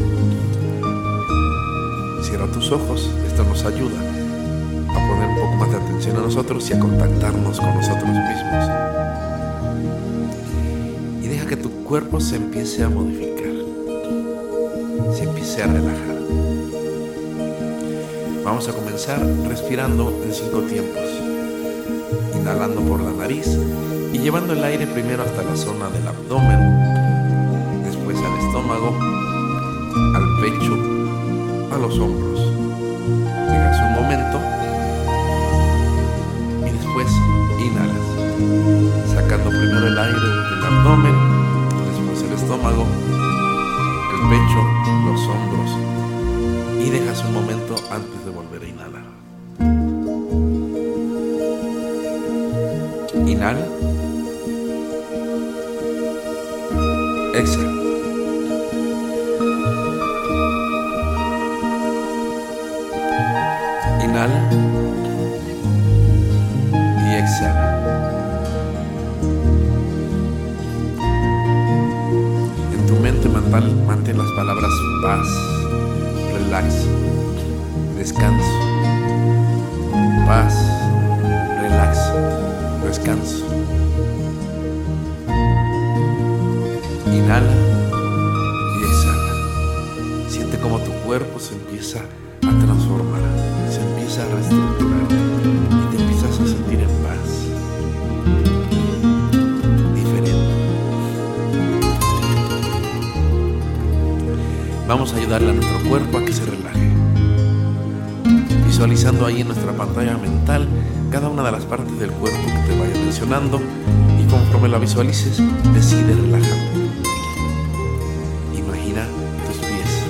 Cierra tus ojos, esto nos ayuda a poner un poco más de atención a nosotros y a contactarnos con nosotros mismos. Que tu cuerpo se empiece a modificar, se empiece a relajar. Vamos a comenzar respirando en cinco tiempos, inhalando por la nariz y llevando el aire primero hasta la zona del abdomen, después al estómago, al pecho, a los hombros. Dejas un momento y después inhalas, sacando primero el aire del abdomen, después el estómago, el pecho, los hombros y dejas un momento antes de volver a inhalar. Inhala. Mantén, las palabras paz, relax, descanso, paz, relax, descanso. Inhala y exhala. Siente como tu cuerpo se empieza a ayudarle a nuestro cuerpo a que se relaje. Visualizando ahí en nuestra pantalla mental cada una de las partes del cuerpo que te vaya mencionando y conforme la visualices, decide relajarte. Imagina tus pies,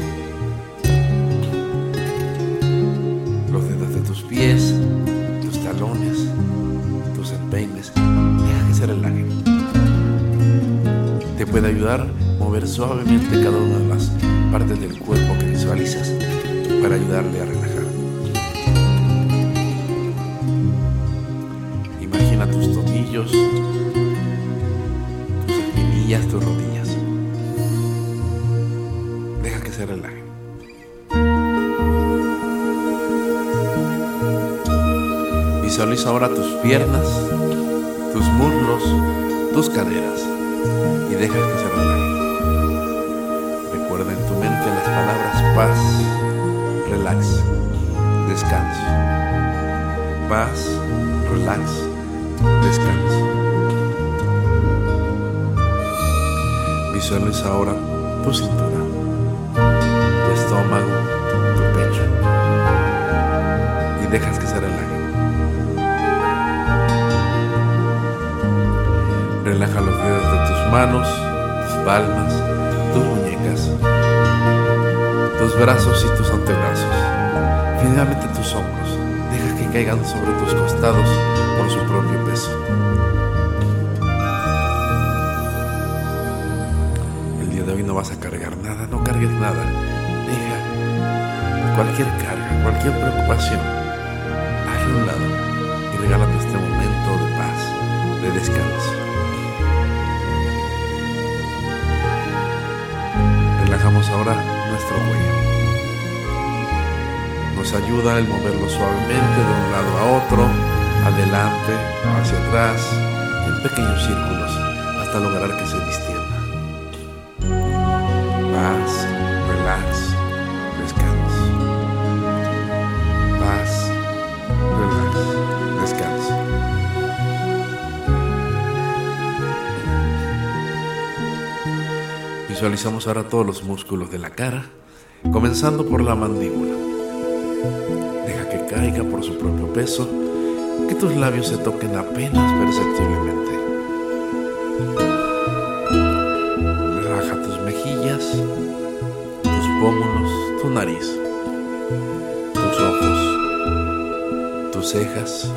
los dedos de tus pies, tus talones, tus empeines. Deja que se relajen. Te puede ayudar mover suavemente piernas, tus muslos, tus caderas y deja que se relaje. Recuerda en tu mente las palabras paz, relax, descanso. Paz, relax, descanso. Visualiza ahora tu cintura, tu estómago, tu pecho y dejas que manos, tus palmas, tus muñecas, tus brazos y tus antebrazos. Finalmente tus hombros. Deja que caigan sobre tus costados por su propio peso. El día de hoy no vas a cargar nada, no cargues nada. Deja cualquier carga, cualquier preocupación. Hazlo a un lado y regálate este momento de paz, de descanso. Ahora nuestro cuello. Nos ayuda el moverlo suavemente de un lado a otro, adelante, hacia atrás, en pequeños círculos, hasta lograr que se distienda. Paz, Visualizamos ahora todos los músculos de la cara, comenzando por la mandíbula. Deja que caiga por su propio peso, que tus labios se toquen apenas perceptiblemente. Relaja tus mejillas, tus pómulos, tu nariz, tus ojos, tus cejas,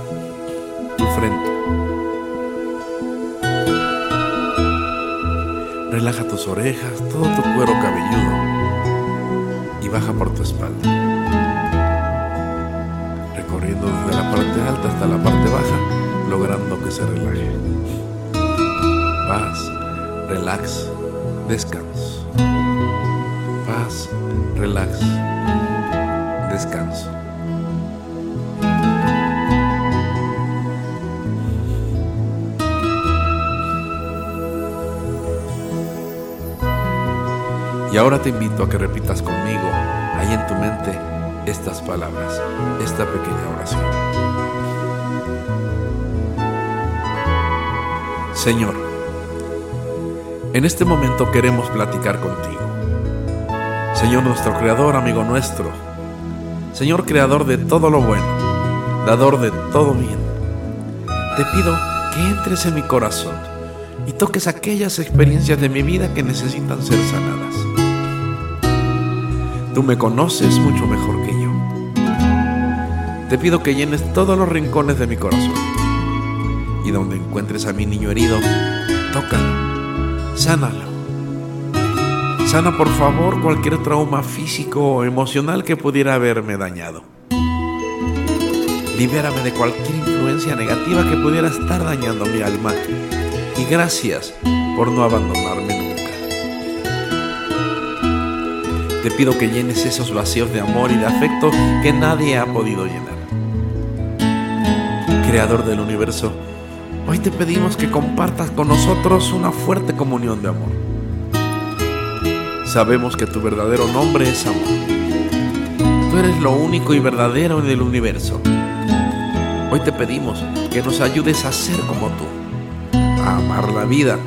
Relaja tus orejas, todo tu cuero cabelludo y baja por tu espalda. Recorriendo desde la parte alta hasta la parte baja, logrando que se relaje. Paz, relax, descanso. Paz, relax, descanso. Y ahora te invito a que repitas conmigo, ahí en tu mente, estas palabras, esta pequeña oración. Señor, en este momento queremos platicar contigo. Señor nuestro Creador, amigo nuestro. Señor Creador de todo lo bueno, dador de todo bien. Te pido que entres en mi corazón y toques aquellas experiencias de mi vida que necesitan ser sanadas. Tú me conoces mucho mejor que yo. Te pido que llenes todos los rincones de mi corazón. Y donde encuentres a mi niño herido, tócalo, sánalo. Sana por favor cualquier trauma físico o emocional que pudiera haberme dañado. Libérame de cualquier influencia negativa que pudiera estar dañando mi alma. Y gracias por no abandonarme Te pido que llenes esos vacíos de amor y de afecto que nadie ha podido llenar. Creador del universo, hoy te pedimos que compartas con nosotros una fuerte comunión de amor. Sabemos que tu verdadero nombre es amor. Tú eres lo único y verdadero en el universo. Hoy te pedimos que nos ayudes a ser como tú, a amar la vida,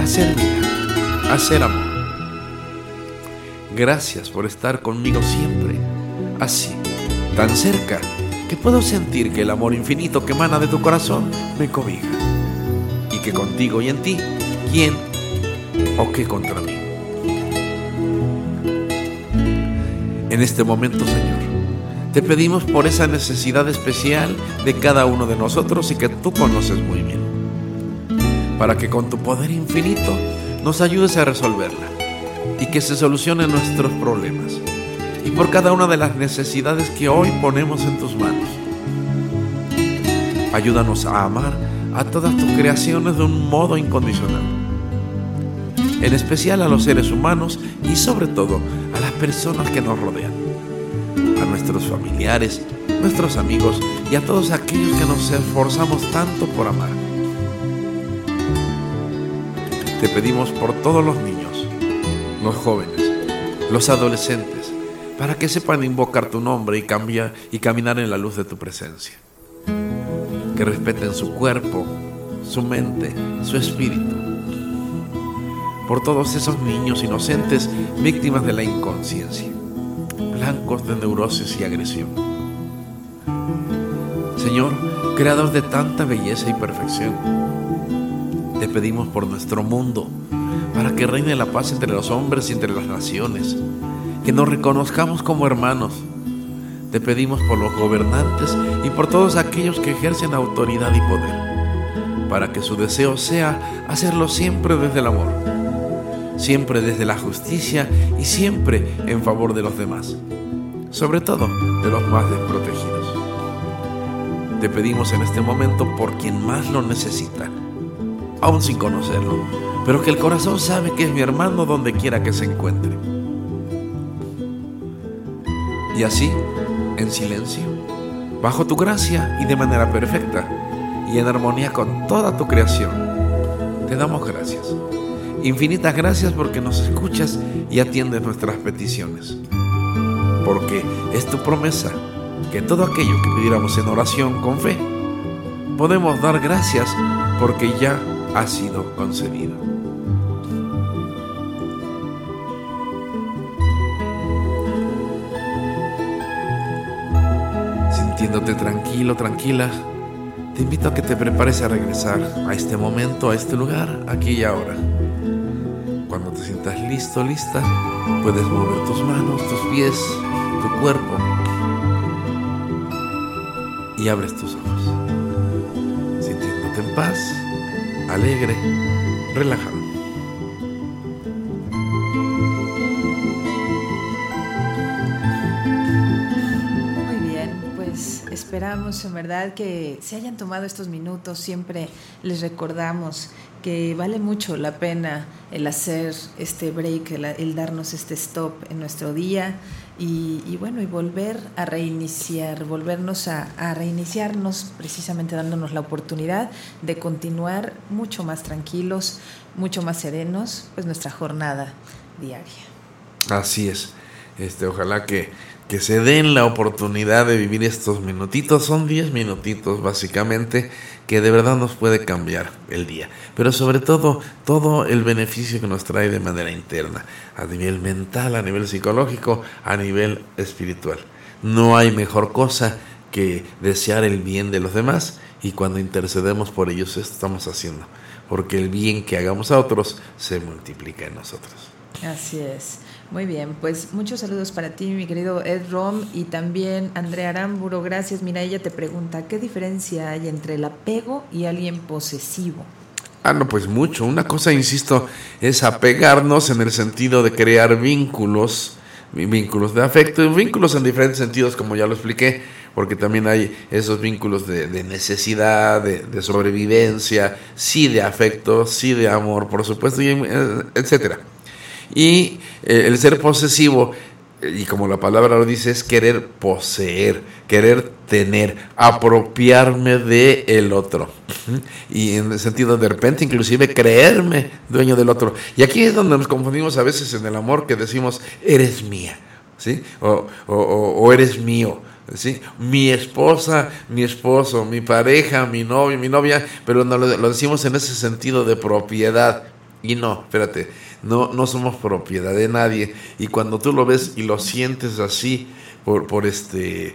a ser vida, a ser amor. Gracias por estar conmigo siempre, así, tan cerca, que puedo sentir que el amor infinito que emana de tu corazón me cobija. Y que contigo y en ti, ¿quién o qué contra mí? En este momento, Señor, te pedimos por esa necesidad especial de cada uno de nosotros y que tú conoces muy bien, para que con tu poder infinito nos ayudes a resolverla y que se solucionen nuestros problemas. Y por cada una de las necesidades que hoy ponemos en tus manos. Ayúdanos a amar a todas tus creaciones de un modo incondicional. En especial a los seres humanos y sobre todo a las personas que nos rodean. A nuestros familiares, nuestros amigos y a todos aquellos que nos esforzamos tanto por amar. Te pedimos por todos los niños, los jóvenes, los adolescentes, para que sepan invocar tu nombre y y caminar en la luz de tu presencia. que respeten su cuerpo, su mente, su espíritu. Por todos esos niños inocentes víctimas de la inconsciencia, blancos de neurosis y agresión. Señor, creador de tanta belleza y perfección, te pedimos por nuestro mundo, para que reine la paz entre los hombres y entre las naciones, que nos reconozcamos como hermanos. Te pedimos por los gobernantes y por todos aquellos que ejercen autoridad y poder, para que su deseo sea hacerlo siempre desde el amor, siempre desde la justicia y siempre en favor de los demás, sobre todo de los más desprotegidos. Te pedimos en este momento por quien más lo necesita, aún sin conocerlo, pero que el corazón sabe que es mi hermano donde quiera que se encuentre. Y así, en silencio, bajo tu gracia y de manera perfecta, y en armonía con toda tu creación, te damos gracias. Infinitas gracias porque nos escuchas y atiendes nuestras peticiones. Porque es tu promesa que todo aquello que pidiéramos en oración con fe, podemos dar gracias porque ya ha sido concedido. Tranquilo, tranquila, te invito a que te prepares a regresar a este momento, a este lugar, aquí y ahora. Cuando te sientas listo, lista, puedes mover tus manos, tus pies, tu cuerpo y abres tus ojos, sintiéndote en paz, alegre, relajado. En verdad que se hayan tomado estos minutos. Siempre les recordamos que vale mucho la pena el hacer este break, el, darnos este stop en nuestro día y, y bueno, y volver a reiniciar, volvernos a, a reiniciarnos precisamente dándonos la oportunidad de continuar mucho más tranquilos, mucho más serenos, pues nuestra jornada diaria. Así es. Este, ojalá que, que se den la oportunidad de vivir estos minutitos. Son 10 minutitos básicamente que de verdad nos puede cambiar el día. Pero sobre todo, todo el beneficio que nos trae de manera interna, a nivel mental, a nivel psicológico, a nivel espiritual. No hay mejor cosa que desear el bien de los demás y cuando intercedemos por ellos estamos haciendo. Porque el bien que hagamos a otros se multiplica en nosotros. Así es. Muy bien, pues muchos saludos para ti, mi querido Ed Rom, y también Andrea Aramburo. Gracias. Mira, ella te pregunta, ¿qué diferencia hay entre el apego y alguien posesivo? Ah, no, pues mucho. Una cosa, insisto, es apegarnos en el sentido de crear vínculos, vínculos de afecto, vínculos en diferentes sentidos, como ya lo expliqué, porque también hay esos vínculos de, necesidad, de, sobrevivencia, sí de afecto, sí de amor, por supuesto, eh, etcétera. Y eh, el ser posesivo, y como la palabra lo dice, es querer poseer, querer tener, apropiarme de el otro. Y en el sentido de repente, inclusive creerme dueño del otro. Y aquí es donde nos confundimos a veces en el amor que decimos, eres mía, ¿sí? O, o, o eres mío. ¿Sí? Mi esposa, mi esposo, mi pareja, mi novio, mi novia, pero no lo, lo decimos en ese sentido de propiedad. Y no, espérate, no, no somos propiedad de nadie. Y cuando tú lo ves y lo sientes así, por, por este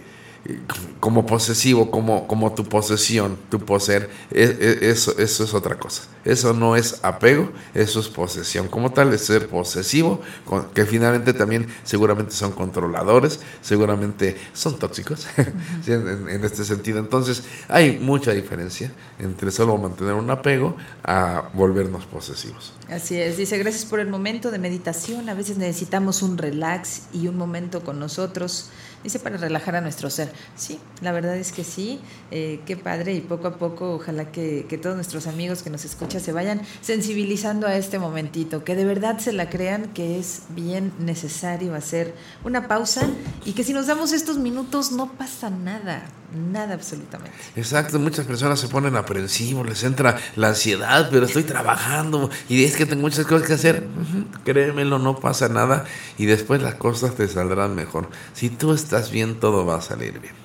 como posesivo, como, como tu posesión, tu poseer, eso, eso es otra cosa. Eso no es apego, eso es posesión. Como tal, es ser posesivo, que finalmente también seguramente son controladores, seguramente son tóxicos en, en, este sentido. Entonces, hay mucha diferencia entre solo mantener un apego a volvernos posesivos. Así es, dice, gracias por el momento de meditación. A veces necesitamos un relax y un momento con nosotros. Dice para relajar a nuestro ser. Sí, la verdad es que sí. Eh, qué padre y poco a poco ojalá que, que, todos nuestros amigos que nos escuchan se vayan sensibilizando a este momentito, que de verdad se la crean que es bien necesario hacer una pausa y que si nos damos estos minutos no pasa nada. Nada absolutamente. Exacto, muchas personas se ponen aprensivos, les entra la ansiedad, pero estoy trabajando y es que tengo muchas cosas que hacer. Créemelo, no pasa nada y después las cosas te saldrán mejor. Si tú estás bien, todo va a salir bien.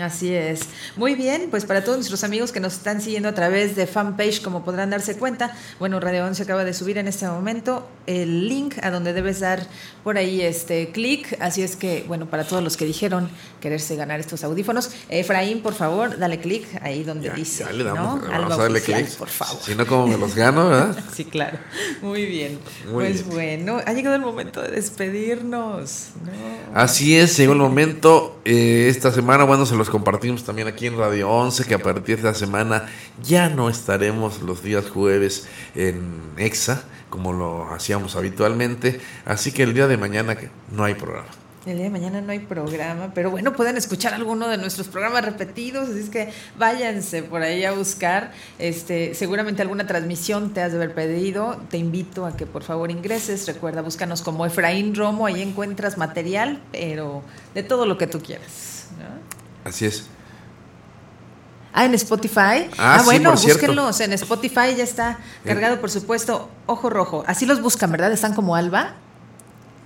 Así es. Muy bien, pues para todos nuestros amigos que nos están siguiendo a través de fanpage, como podrán darse cuenta, bueno, Radio 11 acaba de subir en este momento el link a donde debes dar por ahí este clic. Así es que, bueno, para todos los que dijeron quererse ganar estos audífonos, Efraín, por favor, dale clic ahí donde dice. Ya le damos, ¿no? vamos Algo a darle clic. por favor. Si no, como me los gano, ¿verdad? Sí, claro. Muy bien. Muy pues bien. bueno, ha llegado el momento de despedirnos. ¿no? Así es, llegó el momento. eh, esta semana, bueno, se los compartimos también aquí en Radio 11, que a partir de la semana ya no estaremos los días jueves en EXA, como lo hacíamos habitualmente. Así que el día de mañana no hay programa. El día de mañana no hay programa, pero bueno, pueden escuchar alguno de nuestros programas repetidos, así es que váyanse por ahí a buscar. Este, seguramente alguna transmisión te has de haber pedido. Te invito a que por favor ingreses. Recuerda, búscanos como Efraín Romo, ahí encuentras material, pero de todo lo que tú quieras. Así es. Ah, en Spotify. Ah, sí, bueno, búsquenlos en Spotify, ya está cargado, por supuesto, Ojo Rojo. Así los buscan, ¿verdad? Están como Alba.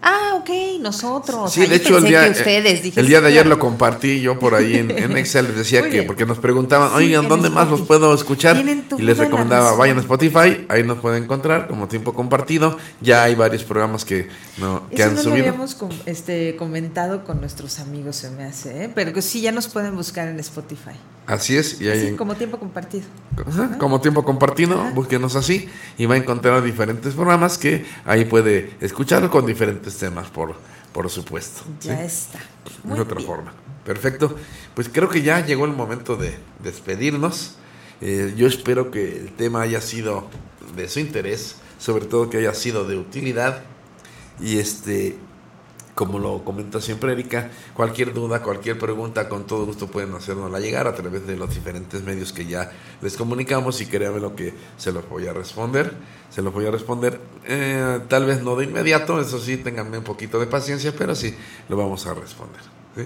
Ah, ok, nosotros. Sí, Ahí de hecho, el día, que ustedes, dije, el día de ayer lo compartí yo por ahí en, en Excel. Les decía que, porque nos preguntaban, Sí, oigan, en ¿dónde más los puedo escuchar? Y les recomendaba, vayan a Spotify, ahí nos pueden encontrar como tiempo compartido. Ya hay varios programas que, no, que Eso han no lo subido. habíamos com- este, comentado con nuestros amigos, se me hace, ¿eh? pero que sí, ya nos pueden buscar en Spotify. Así es, y Así como tiempo compartido. Ajá, como tiempo compartido, búsquenos así y va a encontrar diferentes programas que ahí puede escuchar con diferentes temas, por, por supuesto. Ya ¿sí? está. de Muy otra bien. forma. Perfecto. Pues creo que ya llegó el momento de despedirnos. Eh, yo espero que el tema haya sido de su interés, sobre todo que haya sido de utilidad. Y este, como lo comenta siempre Erika, cualquier duda, cualquier pregunta, con todo gusto pueden hacernosla llegar a través de los diferentes medios que ya les comunicamos y créanme lo que se los voy a responder. Se los voy a responder, eh, tal vez no de inmediato, eso sí, ténganme un poquito de paciencia, pero sí, lo vamos a responder. ¿sí?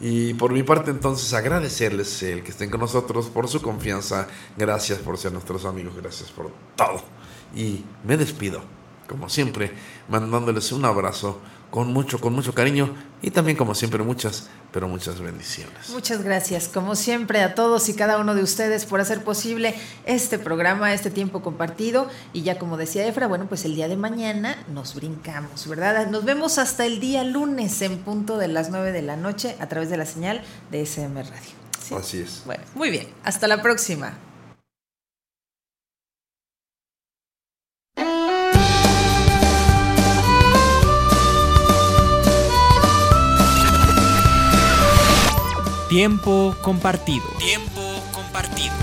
Y por mi parte entonces agradecerles el que estén con nosotros por su confianza, gracias por ser nuestros amigos, gracias por todo. Y me despido, como siempre, mandándoles un abrazo con mucho, con mucho cariño y también como siempre muchas, pero muchas bendiciones. Muchas gracias, como siempre, a todos y cada uno de ustedes por hacer posible este programa, este tiempo compartido. Y ya como decía Efra, bueno, pues el día de mañana nos brincamos, ¿verdad? Nos vemos hasta el día lunes en punto de las 9 de la noche a través de la señal de SM Radio. Así es. Bueno, muy bien, hasta la próxima. Tiempo compartido. Tiempo compartido.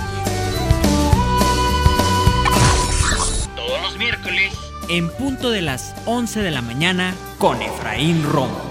Todos los miércoles. En punto de las 11 de la mañana con Efraín Romo.